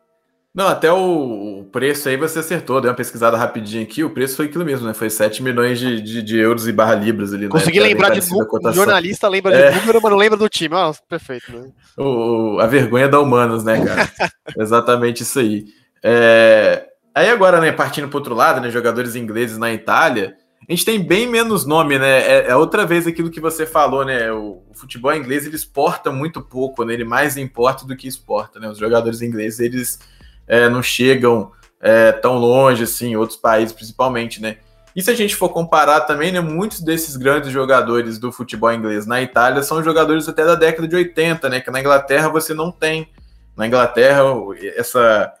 Não, até o, preço aí você acertou, deu uma pesquisada rapidinho aqui, o preço foi aquilo mesmo, né? Foi 7 milhões de, de, de euros e barra libras ali. Né? Consegui né? lembrar de número, jornalista lembra é. de número, mas não lembra do time. Ah, perfeito, né? O, a vergonha da humanos, né, cara? <laughs> Exatamente isso aí. É... Aí agora, né, partindo para outro lado, né, jogadores ingleses na Itália, a gente tem bem menos nome, né? É, é, outra vez aquilo que você falou, né? O, o, futebol inglês ele exporta muito pouco, né? Ele mais importa do que exporta, né? Os jogadores ingleses eles é, não chegam é, tão longe assim, outros países principalmente, né? E se a gente for comparar também, né, muitos desses grandes jogadores do futebol inglês na Itália são jogadores até da década de 80, né? Que na Inglaterra você não tem. Na Inglaterra, essa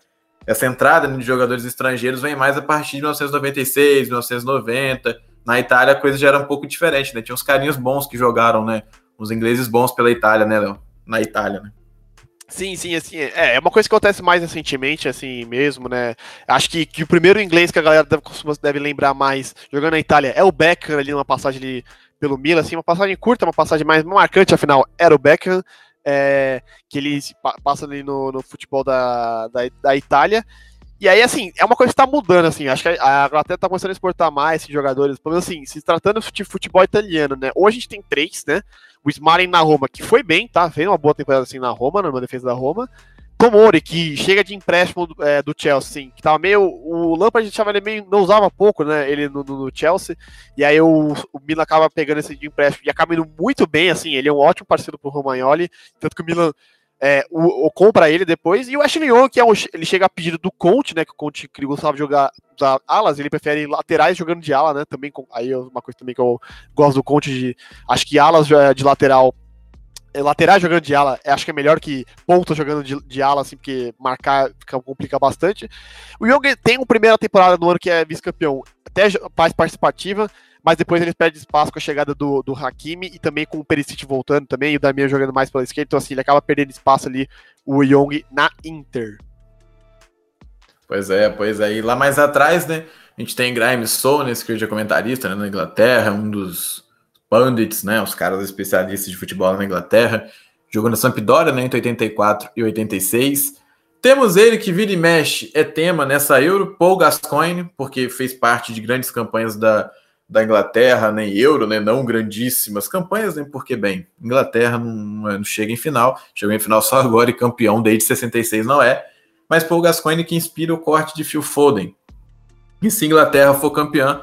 essa entrada de jogadores estrangeiros vem mais a partir de 1996, 1990. Na Itália a coisa já era um pouco diferente, né? Tinha uns carinhos bons que jogaram, né? Uns ingleses bons pela Itália, né, Léo? Na Itália, né? Sim, sim, assim, é, é uma coisa que acontece mais recentemente, assim mesmo, né? Acho que, que o primeiro inglês que a galera deve, deve lembrar mais jogando na Itália é o Beckham ali numa passagem ali pelo Milan, assim, uma passagem curta, uma passagem mais marcante, afinal, era o Beckham é, que ele passa ali no, no futebol da, da, da, Itália. E aí, assim, é uma coisa que está mudando, assim. Acho que a Inglaterra está começando a exportar mais esses jogadores. Pelo menos, assim, se tratando de futebol italiano, né? Hoje a gente tem três, né? O Smalling na Roma, que foi bem, tá? Fez uma boa temporada, assim, na Roma, numa defesa da Roma. Tomori, que chega de empréstimo do, é, do Chelsea, assim, que tava meio. O Lampard a gente achava ele meio. não usava pouco, né? Ele no, no, no Chelsea. E aí o, o Milan acaba pegando esse de empréstimo e acaba indo muito bem, assim. Ele é um ótimo parceiro pro Romagnoli. Tanto que o Milan é, o, o, compra ele depois. E o Ashley Young, que é um, ele chega a pedido do Conte, né? Que o Conte que gostava de jogar usar alas, ele prefere laterais jogando de ala, né? Também, aí é uma coisa também que eu gosto do Conte de. Acho que alas de lateral é, lateral jogando de ala, acho que é melhor que ponta jogando de, de ala, assim, porque marcar fica, complica bastante. O Young tem uma primeira temporada no ano que é vice-campeão, até mais participativa, mas depois ele perde espaço com a chegada do, do Hakimi e também com o Perisic voltando também, e o Damian jogando mais pela esquerda, então assim, ele acaba perdendo espaço ali, o Young, na Inter. Pois é, pois é. E lá mais atrás, né, a gente tem Graham Souness, que hoje é comentarista né, na Inglaterra, um dos pundits, né, os caras especialistas de futebol na Inglaterra, jogou na Sampdoria né, entre 84 e 86. Temos ele que vira e mexe, é tema nessa Euro, Paul Gascoigne, porque fez parte de grandes campanhas da, da Inglaterra, né, Euro, né, não grandíssimas campanhas, né, porque, bem, Inglaterra não, não chega em final, chegou em final só agora e campeão desde 66 não é, mas Paul Gascoigne que inspira o corte de Phil Foden. E se Inglaterra for campeã,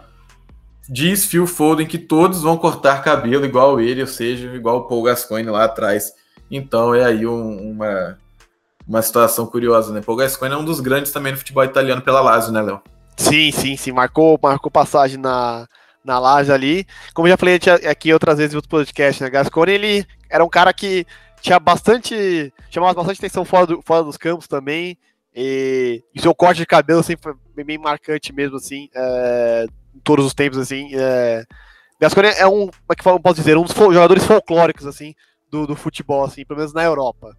diz Phil Foden que todos vão cortar cabelo igual ele, ou seja, igual o Paul Gascoigne lá atrás. Então é aí um, uma, uma situação curiosa, né? Paul Gascoigne é um dos grandes também no futebol italiano pela Lazio, né, Léo? Sim, sim, sim. Marcou, marcou passagem na, na Lazio ali. Como já falei aqui outras vezes em outro podcast, né? Gascoigne, ele era um cara que tinha bastante... chamava bastante atenção fora, do, fora dos campos também. E, e seu corte de cabelo sempre foi bem marcante mesmo, assim. É, todos os tempos, assim. É... É um, como é que posso dizer, um dos jogadores folclóricos, assim, do, do futebol, assim, pelo menos na Europa.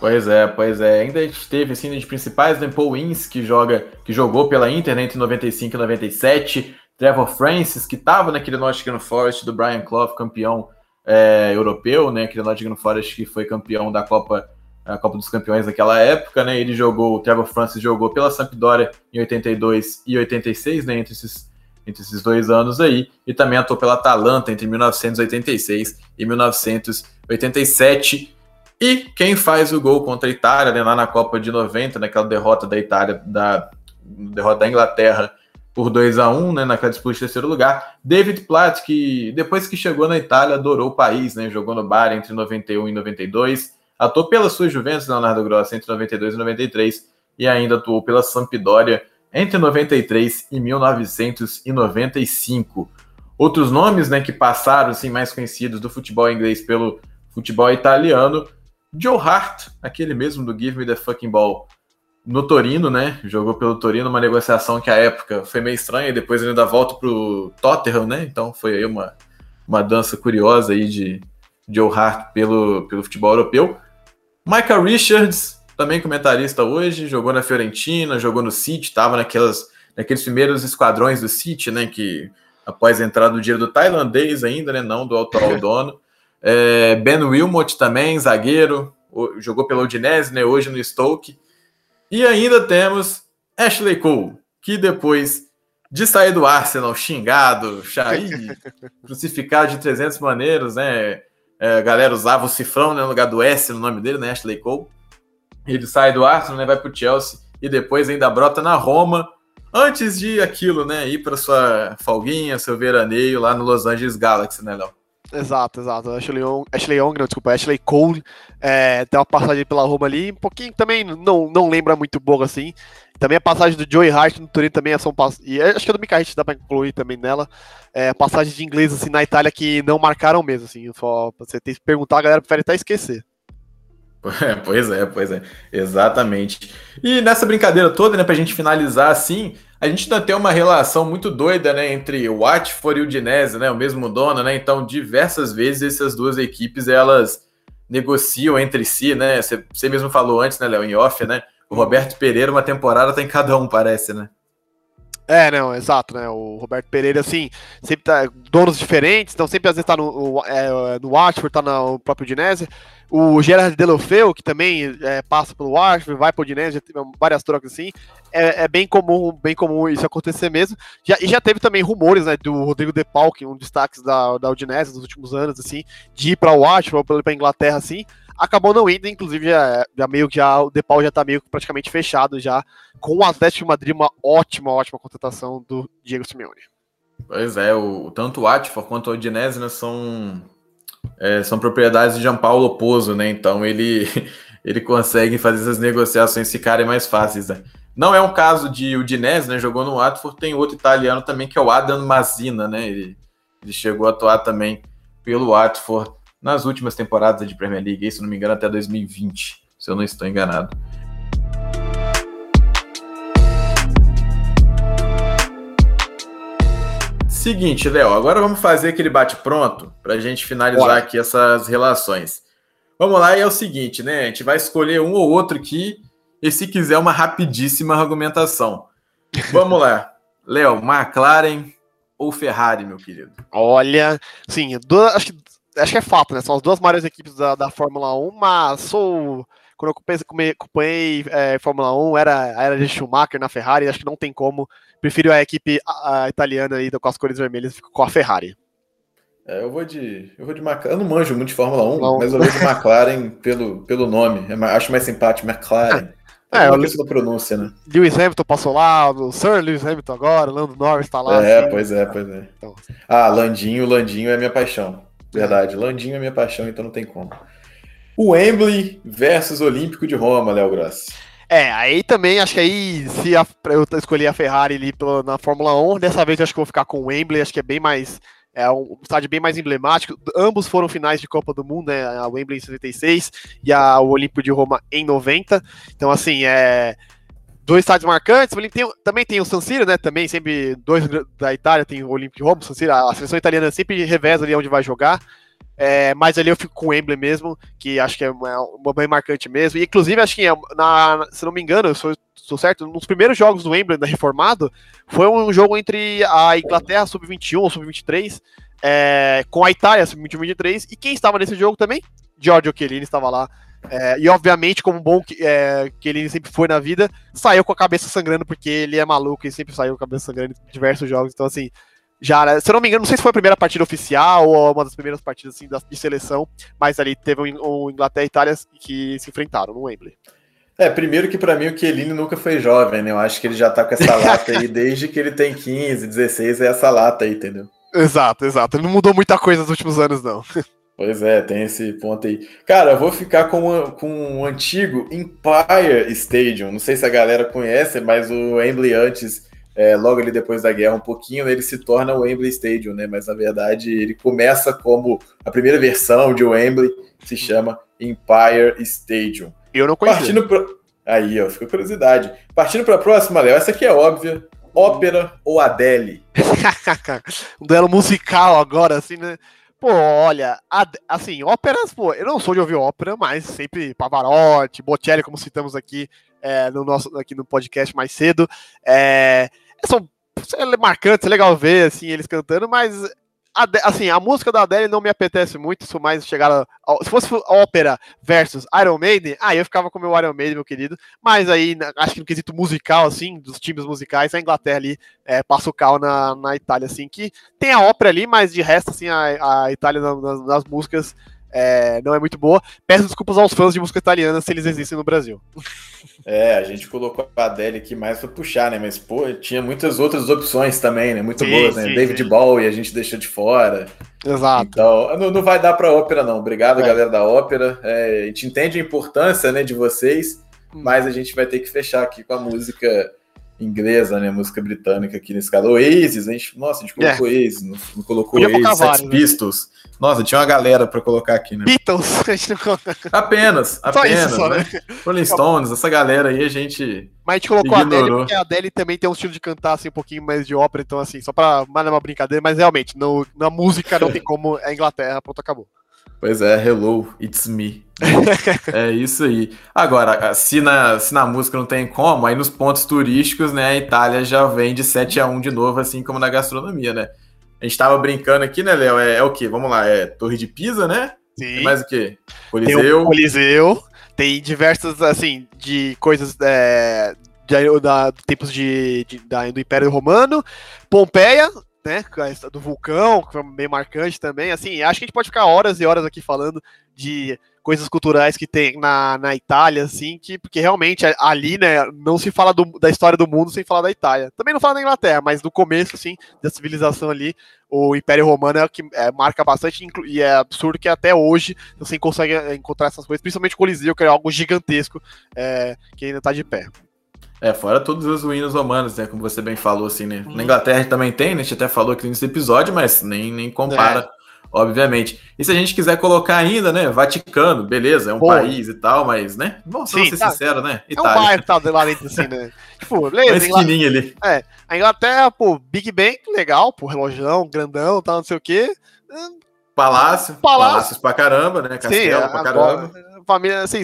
Pois é, pois é. Ainda a gente teve, assim, de principais, né, Paul Ince, que, joga, que jogou pela Inter né, entre 95 e 97, Trevor Francis, que estava naquele Nottingham Forest do Brian Clough, campeão é, europeu, né, aquele Nottingham Forest que foi campeão da Copa a Copa dos Campeões naquela época, né? Ele jogou, o Trevor Francis jogou pela Sampdoria em 82 e 86, né? Entre esses entre esses dois anos aí, e também atuou pela Atalanta entre 1986 e 1987. E quem faz o gol contra a Itália, né, lá na Copa de 90, naquela derrota da Itália, da derrota da Inglaterra por 2 a 1 né, naquela disputa de terceiro lugar. David Platt, que depois que chegou na Itália, adorou o país, né, jogou no Bar entre 91 e 92, atuou pela sua Juventus, Leonardo Grossa, entre 92 e 93, e ainda atuou pela Sampdoria entre 93 e 1995. Outros nomes né, que passaram assim, mais conhecidos do futebol inglês pelo futebol italiano, Joe Hart, aquele mesmo do Give Me the Fucking Ball, no Torino, né? Jogou pelo Torino, uma negociação que à época foi meio estranha, e depois ele ainda volta pro Tottenham, né? Então foi aí uma, uma dança curiosa aí de Joe Hart pelo, pelo futebol europeu. Michael Richards, também comentarista hoje, jogou na Fiorentina, jogou no City, estava naquelas, naqueles primeiros esquadrões do City, né? Que após a entrada do dinheiro do tailandês ainda, né? Não do atual dono. É, ben Wilmot também, zagueiro, jogou pela Udinese, né? Hoje no Stoke. E ainda temos Ashley Cole, que depois de sair do Arsenal xingado, <laughs> crucificado de 300 maneiras, né? É, a galera usava o cifrão né, no lugar do S no nome dele, né? Ashley Cole. Ele sai do Arsenal, né? Vai pro Chelsea e depois ainda brota na Roma. Antes de aquilo, né? Ir para sua folguinha, seu veraneio lá no Los Angeles Galaxy, né, Léo? Exato, exato. Ashley Young, Ashley Young não, desculpa, Ashley Cole é, tem uma passagem pela Roma ali, um pouquinho também não, não lembra muito boa assim. Também a passagem do Joey Hart no Turino também são e acho que a do Mika Hart dá pra incluir também nela. É, passagem de inglês assim na Itália que não marcaram mesmo, assim. Só você tem que perguntar, a galera prefere até esquecer. <laughs> pois é, pois é, exatamente. E nessa brincadeira toda, né, pra gente finalizar assim, a gente ainda tem uma relação muito doida, né, entre o Watford e o Udinese, né, o mesmo dono, né, então diversas vezes essas duas equipes, elas negociam entre si, né, você mesmo falou antes, né, Léo, em off, né, o Roberto Pereira, uma temporada tem cada um, parece, né. É, não, exato, né? O Roberto Pereira, assim, sempre tá donos diferentes, então sempre às vezes tá no, é, no Watford, tá no próprio Udinese. O Gerard Delofeu, que também é, passa pelo Watford, vai pro Udinese, já teve várias trocas assim. É, é, bem comum, bem comum isso acontecer mesmo. Já, e já teve também rumores, né, do Rodrigo De Paul, que é um dos destaques da, da Udinese nos últimos anos, assim, de ir para o Watford, ou para Inglaterra, assim acabou não indo, inclusive já, já meio que já, o Depau já tá meio praticamente fechado já, com o Atlético de Madrid, uma ótima, ótima contratação do Diego Simeone. Pois é, o, tanto o Atfor quanto o Odinese né, são, é, são propriedades de Gianpaolo Pozzo, né? Então ele, <laughs> ele consegue fazer essas negociações ficarem mais fáceis. Né? Não é um caso de Udinese, né? Jogou no Watford, tem outro italiano também que é o Adam Mazina, né? Ele, ele chegou a atuar também pelo Watford nas últimas temporadas de Premier League, se não me engano, até 2020, se eu não estou enganado. Seguinte, Léo, agora vamos fazer aquele bate-pronto para a gente finalizar aqui essas relações. Vamos lá, e é o seguinte, né? A gente vai escolher um ou outro aqui, e se quiser, uma rapidíssima argumentação. Vamos lá. Léo, McLaren ou Ferrari, meu querido? Olha, sim, acho que acho que é fato, né? São as duas maiores equipes da, da Fórmula 1, mas sou. Quando eu acompanhei, é, Fórmula 1, era a era de Schumacher na Ferrari, acho que não tem como. Prefiro a equipe a, a italiana aí com as cores vermelhas, fico com a Ferrari. É, eu vou de. Eu vou de McLaren. Eu não manjo muito de Fórmula 1, não. mas eu vou de McLaren <laughs> pelo, pelo nome. Eu acho mais simpático, McLaren. <laughs> É, é uma questão da pronúncia, né? Lewis Hamilton passou lá, o Sir Lewis Hamilton agora, Lando Norris tá lá. É, assim. pois é, pois é. Então. Ah, Landinho, Landinho é minha paixão. Verdade. Landinho é minha paixão, então não tem como. O Wembley versus Olímpico de Roma, Léo Grossi. É, aí também acho que aí, se a, eu escolher a Ferrari ali na Fórmula 1, dessa vez acho que vou ficar com o Wembley, acho que é bem mais. É um estádio bem mais emblemático. Ambos foram finais de Copa do Mundo, né? A Wembley em 76 e a, o Olímpico de Roma em 90. Então, assim, é dois estádios marcantes. Tem, também tem o San Siro, né? Também sempre dois da Itália tem o Olímpico Roma, San Siro, a seleção italiana sempre reveza ali onde vai jogar. É, mas ali eu fico com o Emblem mesmo, que acho que é uma, bem marcante mesmo. E inclusive, acho que, é, na, se não me engano, eu sou, sou certo, nos primeiros jogos do Emblem da Reformado, foi um jogo entre a Inglaterra sub-21 ou sub-23 é, com a Itália sub-21 23 e quem estava nesse jogo também? Giorgio Chiellini estava lá é, e obviamente, como bom que, é, que ele sempre foi na vida, saiu com a cabeça sangrando, porque ele é maluco e sempre saiu com a cabeça sangrando em diversos jogos. Então, assim, já, se eu não me engano, não sei se foi a primeira partida oficial ou uma das primeiras partidas assim, de seleção, mas ali teve um, um Inglaterra e Itália que se enfrentaram no Wembley. É, primeiro que para mim o Chiellini nunca foi jovem, né? Eu acho que ele já tá com essa lata aí <laughs> desde que ele tem 15, 16, é essa lata aí, entendeu? Exato, exato. Ele não mudou muita coisa nos últimos anos, não. <laughs> Pois é, tem esse ponto aí. Cara, eu vou ficar com, com o antigo Empire Stadium. Não sei se a galera conhece, mas o Wembley antes é, logo ali depois da guerra, um pouquinho, ele se torna o Wembley Stadium, né? Mas na verdade ele começa como a primeira versão de Wembley, se chama Empire Stadium. Eu não conheço. Partindo pra... Aí, ó, ficou curiosidade. Partindo para a próxima, Léo, essa aqui é óbvia. Ópera ou Adele? <laughs> um duelo musical agora, assim, né? Pô, olha, assim, óperas, pô, eu não sou de ouvir ópera, mas sempre Pavarotti, Bocelli, como citamos aqui é, no nosso aqui no podcast mais cedo, é, são marcantes, é legal ver assim eles cantando, mas assim, a música da Adele não me apetece muito, sou mais chegar se fosse ópera versus Iron Maiden, aí eu ficava com o meu Iron Maiden, meu querido, mas aí, acho que no quesito musical, assim, dos times musicais, a Inglaterra ali é, passa o cal na, na Itália, assim, que tem a ópera ali, mas de resto, assim, a, a Itália nas músicas é, não é muito boa. Peço desculpas aos fãs de música italiana se eles existem no Brasil. É, a gente colocou a Adele aqui mais pra puxar, né? Mas, pô, tinha muitas outras opções também, né? Muito sim, boas, né? Sim, David sim. Bowie a gente deixou de fora. Exato. Então, não, não vai dar pra ópera, não. Obrigado, é. galera da ópera. É, a gente entende a importância né, de vocês, hum. mas a gente vai ter que fechar aqui com a música inglesa, né? Música britânica aqui nesse caso. Oasis, a gente, nossa, a gente colocou é. Oasis, não, não colocou Podia Oasis, Sex né? Pistols. Nossa, tinha uma galera pra colocar aqui, né? Beatles, <laughs> a gente não Apenas, apenas. Só né? né? Rolling Stones, essa galera aí a gente. Mas a gente colocou ignorou. a Adele porque a Adele também tem um estilo de cantar assim, um pouquinho mais de ópera, então assim, só pra. Mas é uma brincadeira, mas realmente, no, na música não <laughs> tem como. É Inglaterra, pronto, acabou. Pois é, hello, it's me. <laughs> é isso aí. Agora, se na, se na música não tem como, aí nos pontos turísticos, né, a Itália já vem de 7 a 1 de novo, assim como na gastronomia, né? A gente tava brincando aqui, né, Léo? É, é, o quê? Vamos lá, é Torre de Pisa, né? Sim. Tem mais o quê? Coliseu. Tem o Coliseu, tem diversas, assim, de coisas é, de, da, tempos de, de, da, do Império Romano. Pompeia, né? Do vulcão, que foi bem marcante também. Assim, acho que a gente pode ficar horas e horas aqui falando de coisas culturais que tem na, na Itália, assim, que, porque realmente ali, né, não se fala do, da história do mundo sem falar da Itália. Também não fala da Inglaterra, mas do começo, assim, da civilização ali, o Império Romano é que é, marca bastante, e é absurdo que até hoje você consegue encontrar essas coisas, principalmente o Coliseu, que é algo gigantesco, é, que ainda está de pé. É, fora todos os ruínas romanos, né? Como você bem falou, assim, né? Hum. Na Inglaterra também tem, né? A gente até falou aqui nesse episódio, mas nem, nem compara, é. obviamente. E se a gente quiser colocar ainda, né? Vaticano, beleza, é um Pô. país e tal, mas, né? Vamos Sim, ser tá. sinceros, né? Itália. É um bairro que tá lá dentro, assim, né? <laughs> tipo, beleza. Uma ali. É, a Inglaterra, pô, Big Ben, legal, pô, relojão, grandão, tal, não sei o quê. Palácio, Palácio. Palácios pra caramba, né? Castelo Sim, pra caramba. Família, assim,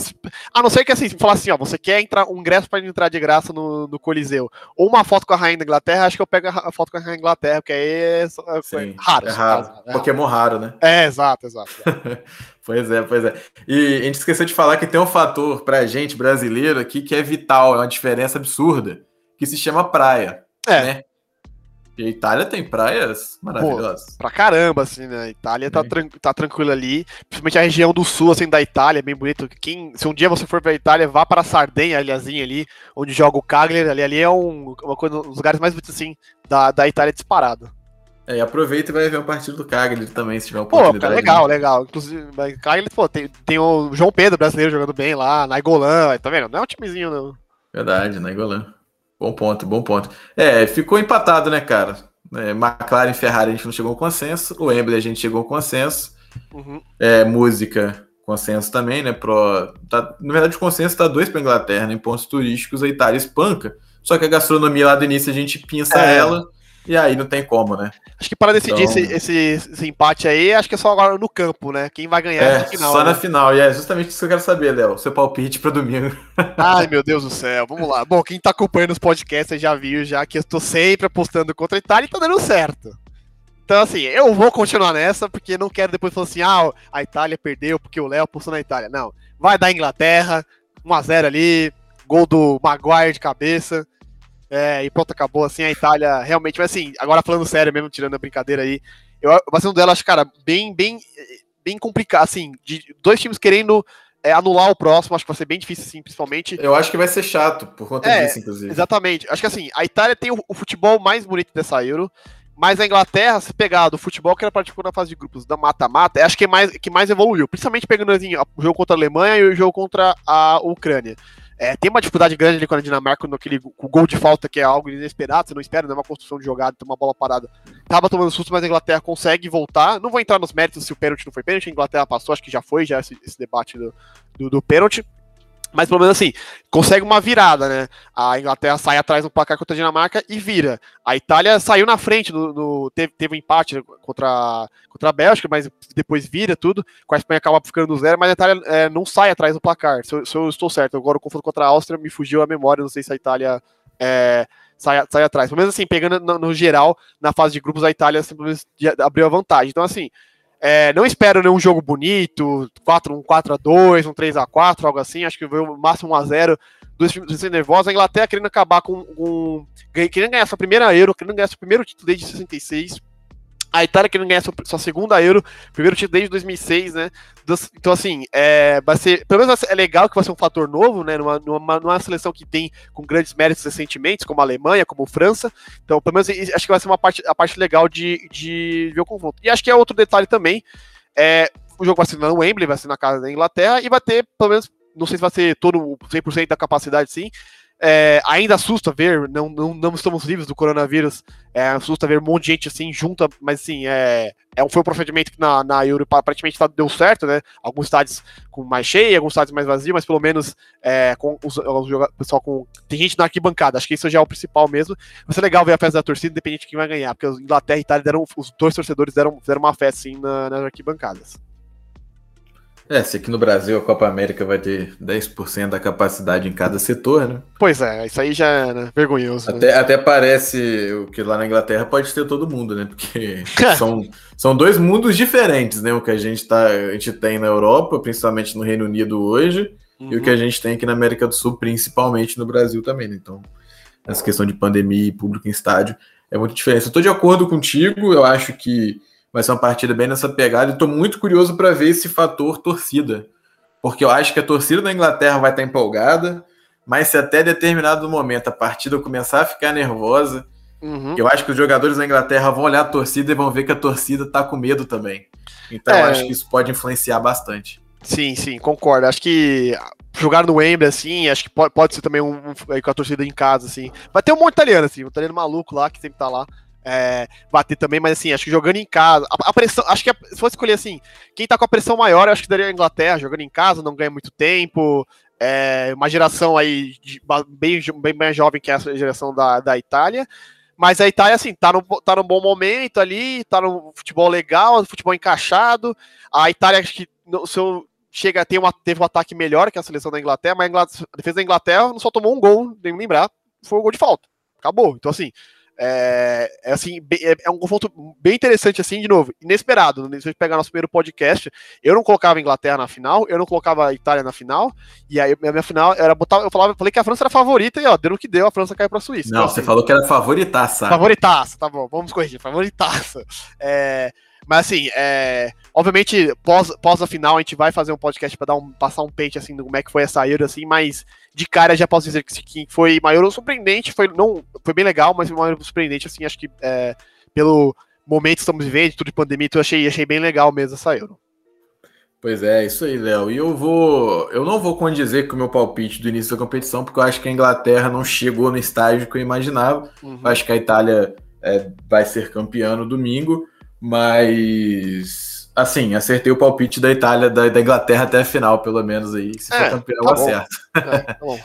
a não ser que assim, falar assim, ó, você quer entrar um ingresso para entrar de graça no, no, Coliseu, ou uma foto com a rainha da Inglaterra, acho que eu pego a, foto com a rainha da Inglaterra, porque aí é, é Sim, raro. É raro. Caso, é Pokémon raro, né? É, exato, exato. <laughs> pois é, pois é. E a gente esqueceu de falar que tem um fator pra gente brasileiro aqui que é vital, é uma diferença absurda, que se chama praia. É. Né? E a Itália tem praias maravilhosas. Pô, pra caramba, assim, né? A Itália tá, tran tá tranquila ali. Principalmente a região do sul, assim, da Itália, é bem bonito. Quem, se um dia você for pra Itália, vá para a Sardenha, aliazinha ali, onde joga o Cagliari. Ali, ali é um, uma coisa, um dos lugares mais bonitos, assim, da, da Itália disparado. É, e aproveita e vai ver o partido do Cagliari também, se tiver oportunidade. Pô, legal, né? legal. Inclusive, Cagliari, pô, tem, tem o João Pedro brasileiro jogando bem lá, Naigolan, tá vendo? Não é um timezinho, não. Verdade, Naigolan. Bom ponto, bom ponto. É, ficou empatado, né, cara? É, McLaren e Ferrari a gente não chegou ao consenso. O Embley a gente chegou ao consenso. Uhum. É, música, consenso também, né? Pro, tá, na verdade, o consenso tá dois para Inglaterra, né? Em pontos turísticos, a Itália espanca. Só que a gastronomia lá do início a gente pinça é. ela. E aí não tem como, né? Acho que para decidir então... esse, esse, esse, empate aí, acho que é só agora no campo, né? Quem vai ganhar é, na final. Só né? na final, e é justamente isso que eu quero saber, Léo. Seu palpite para domingo. <laughs> Ai, meu Deus do céu, vamos lá. Bom, quem tá acompanhando os podcasts já viu já que eu estou sempre apostando contra a Itália e tá dando certo. Então, assim, eu vou continuar nessa, porque não quero depois falar assim, ah, a Itália perdeu porque o Léo apostou na Itália. Não, vai dar Inglaterra, 1x0 ali, gol do Maguire de cabeça. É, e pronto, acabou assim, a Itália realmente, mas assim, agora falando sério mesmo, tirando a brincadeira aí, eu, vai ser um duelo, acho, cara, bem, bem, bem complicado, assim, de dois times querendo é, anular o próximo, acho que vai ser bem difícil, assim, principalmente. Eu acho que vai ser chato, por conta é, disso, inclusive. Exatamente, acho que assim, a Itália tem o, o, futebol mais bonito dessa Euro, mas a Inglaterra, se pegar do futebol que era praticou na fase de grupos da mata-mata, acho que é mais, que mais evoluiu, principalmente pegando assim, o jogo contra a Alemanha e o jogo contra a Ucrânia. É, tem uma dificuldade grande ali com a Dinamarca naquele o gol de falta, que é algo inesperado, você não espera, não é uma construção de jogada, tem uma bola parada. Tava tomando susto, mas a Inglaterra consegue voltar. Não vou entrar nos méritos se o pênalti não foi pênalti, a Inglaterra passou, acho que já foi, já esse, esse debate do, do, do pênalti. Mas pelo menos assim, consegue uma virada, né? A Inglaterra sai atrás no placar contra a Dinamarca e vira. A Itália saiu na frente, no, no teve, teve um empate contra, contra a Bélgica, mas depois vira tudo. Com a Espanha acaba ficando no zero, mas a Itália é, não sai atrás do placar. Se eu, se eu, estou certo, agora o confronto contra a Áustria me fugiu a memória, não sei se a Itália é, sai, sai atrás. Pelo menos assim, pegando no, no, geral, na fase de grupos, a Itália simplesmente abriu a vantagem. Então, assim, é, não espero nenhum jogo bonito, 4, um 4x2, um 3x4, algo assim. Acho que foi o máximo 1x0. Dois times sendo nervosos. A Inglaterra querendo acabar com, com. Querendo ganhar sua primeira Euro, querendo ganhar seu primeiro título desde 66 a Itália querendo ganhar sua, sua, segunda Euro, primeiro título desde 2006, né? Então, assim, é, vai ser. Pelo menos é legal que vai ser um fator novo, né? Numa, numa, numa seleção que tem com grandes méritos recentemente, como a Alemanha, como a França. Então, pelo menos acho que vai ser uma parte, a parte legal de, de ver o confronto. E acho que é outro detalhe também. É, o jogo vai ser no Wembley, vai ser na casa da Inglaterra, e vai ter, pelo menos, não sei se vai ser todo 100% da capacidade, sim, é, ainda assusta ver, não, não, não, estamos livres do coronavírus, é, assusta ver um monte de gente assim junta, mas assim, é, é, foi um procedimento que na, na Euro praticamente tá, deu certo, né? Alguns estádios com mais cheio, alguns estádios mais vazios, mas pelo menos é, com os, os pessoal com. Tem gente na arquibancada, acho que isso já é o principal mesmo. Vai ser legal ver a festa da torcida, independente de quem vai ganhar, porque Inglaterra e Itália deram, os dois torcedores deram, deram uma festa assim na, nas arquibancadas. É, se aqui no Brasil a Copa América vai ter 10% da capacidade em cada setor, né? Pois é, isso aí já é né, vergonhoso. Até, né? até parece o que lá na Inglaterra pode ter todo mundo, né? Porque <laughs> são, são dois mundos diferentes, né? O que a gente, tá, a gente tem na Europa, principalmente no Reino Unido hoje, uhum. e o que a uhum. gente tem aqui na América do Sul, principalmente no Brasil também, né? Então, essa questão de pandemia e público em estádio é muito diferente. Eu tô de acordo contigo, eu acho que vai ser uma partida bem nessa pegada e estou muito curioso para ver esse fator torcida, porque eu acho que a torcida da Inglaterra vai estar tá empolgada, mas se até determinado momento a partida começar a ficar nervosa, uhum. eu acho que os jogadores da Inglaterra vão olhar a torcida e vão ver que a torcida está com medo também. Então é... eu acho que isso pode influenciar bastante. Sim, sim, concordo. Acho que jogar no Wembley, assim, acho que pode, pode ser também um, um, com a torcida em casa, assim. Vai ter um monte de italiano, assim, um italiano maluco lá que sempre tá lá é, bater também, mas assim, acho que jogando em casa, a, a pressão, acho que a, se fosse escolher assim, quem tá com a pressão maior, eu acho que daria a Inglaterra, jogando em casa, não ganha muito tempo, é, uma geração aí de, bem, bem mais jovem que essa geração da, da Itália, mas a Itália, assim, tá no, tá num bom momento ali, tá no futebol legal, futebol encaixado, a Itália, acho que no seu chega a ter uma, teve um ataque melhor que a seleção da Inglaterra, mas a, Inglaterra, a defesa da Inglaterra não só tomou um gol, nem lembrar, foi um gol de falta. Acabou. Então, assim, é, é assim, é, é, um confronto bem interessante, assim, de novo, inesperado. Né? Se a gente pegar nosso primeiro podcast, eu não colocava a Inglaterra na final, eu não colocava a Itália na final, e aí a minha final era botar. Eu falava, eu falei que a França era favorita, e ó, deu no que deu, a França caiu pra Suíça. Não, então, você assim, falou que era favoritaça. Favoritaça, tá bom, vamos corrigir, favoritaça. É, mas assim, é, obviamente, pós, pós a final, a gente vai fazer um podcast para dar um, passar um pente assim do como é que foi essa Euro, assim, mas de cara já posso dizer que, que foi maior surpreendente, foi, não, foi bem legal, mas foi maior surpreendente, assim, acho que é, pelo momento que estamos vivendo, tudo de pandemia, eu achei, achei bem legal mesmo essa Euro. Pois é, isso aí, Léo. E eu vou. Eu não vou condizer com o meu palpite do início da competição, porque eu acho que a Inglaterra não chegou no estágio que eu imaginava. Uhum. Eu acho que a Itália é, vai ser campeã no domingo. Mas, assim, acertei o palpite da Itália, da, da Inglaterra até a final, pelo menos aí. Se é, for campeão, tá acerto. É, tá bom.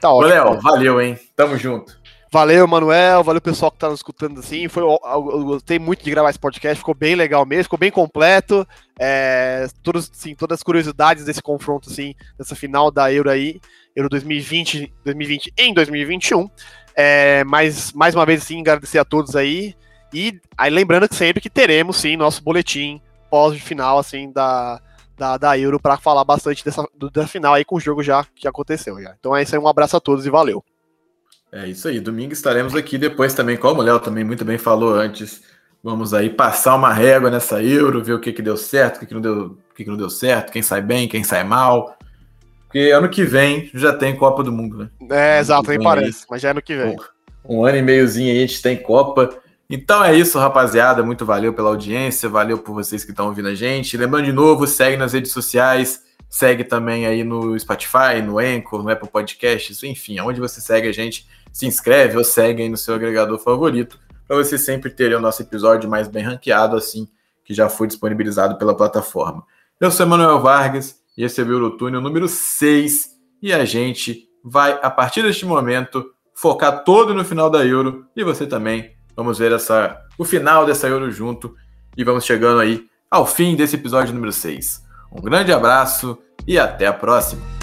Tá ótimo. Léo, valeu, hein? Tamo junto. Valeu, Manuel. Valeu, pessoal que tá nos escutando assim. Foi, eu, eu gostei muito de gravar esse podcast. Ficou bem legal mesmo, ficou bem completo. É, todos, assim, todas as curiosidades desse confronto, assim, dessa final da Euro aí, Euro 2020, 2020 em 2021. É, mas, mais uma vez, assim, agradecer a todos aí. E aí lembrando que sempre que teremos sim nosso boletim pós-final assim da, da, da Euro para falar bastante dessa da final aí com o jogo já que aconteceu já. Então é isso aí, um abraço a todos e valeu. É isso aí, domingo estaremos aqui depois também, como o Léo também muito bem falou antes. Vamos aí passar uma régua nessa Euro, ver o que, que deu certo, o que, que, não deu, o que, que não deu certo, quem sai bem, quem sai mal. Porque ano que vem já tem Copa do Mundo, né? É, exato, nem parece, aí, mas já é ano que vem. Um, um ano e meiozinho aí a gente tem Copa. Então é isso, rapaziada. Muito valeu pela audiência, valeu por vocês que estão ouvindo a gente. Lembrando de novo, segue nas redes sociais, segue também aí no Spotify, no Anchor, no Apple Podcasts, enfim, aonde você segue a gente, se inscreve ou segue aí no seu agregador favorito, para você sempre ter o nosso episódio mais bem ranqueado, assim que já foi disponibilizado pela plataforma. Eu sou Emanuel Vargas e esse é o Eurotúnel número 6 e a gente vai, a partir deste momento, focar todo no final da Euro e você também. Vamos ver essa, o final dessa Euro junto e vamos chegando aí ao fim desse episódio número 6. Um grande abraço e até a próxima!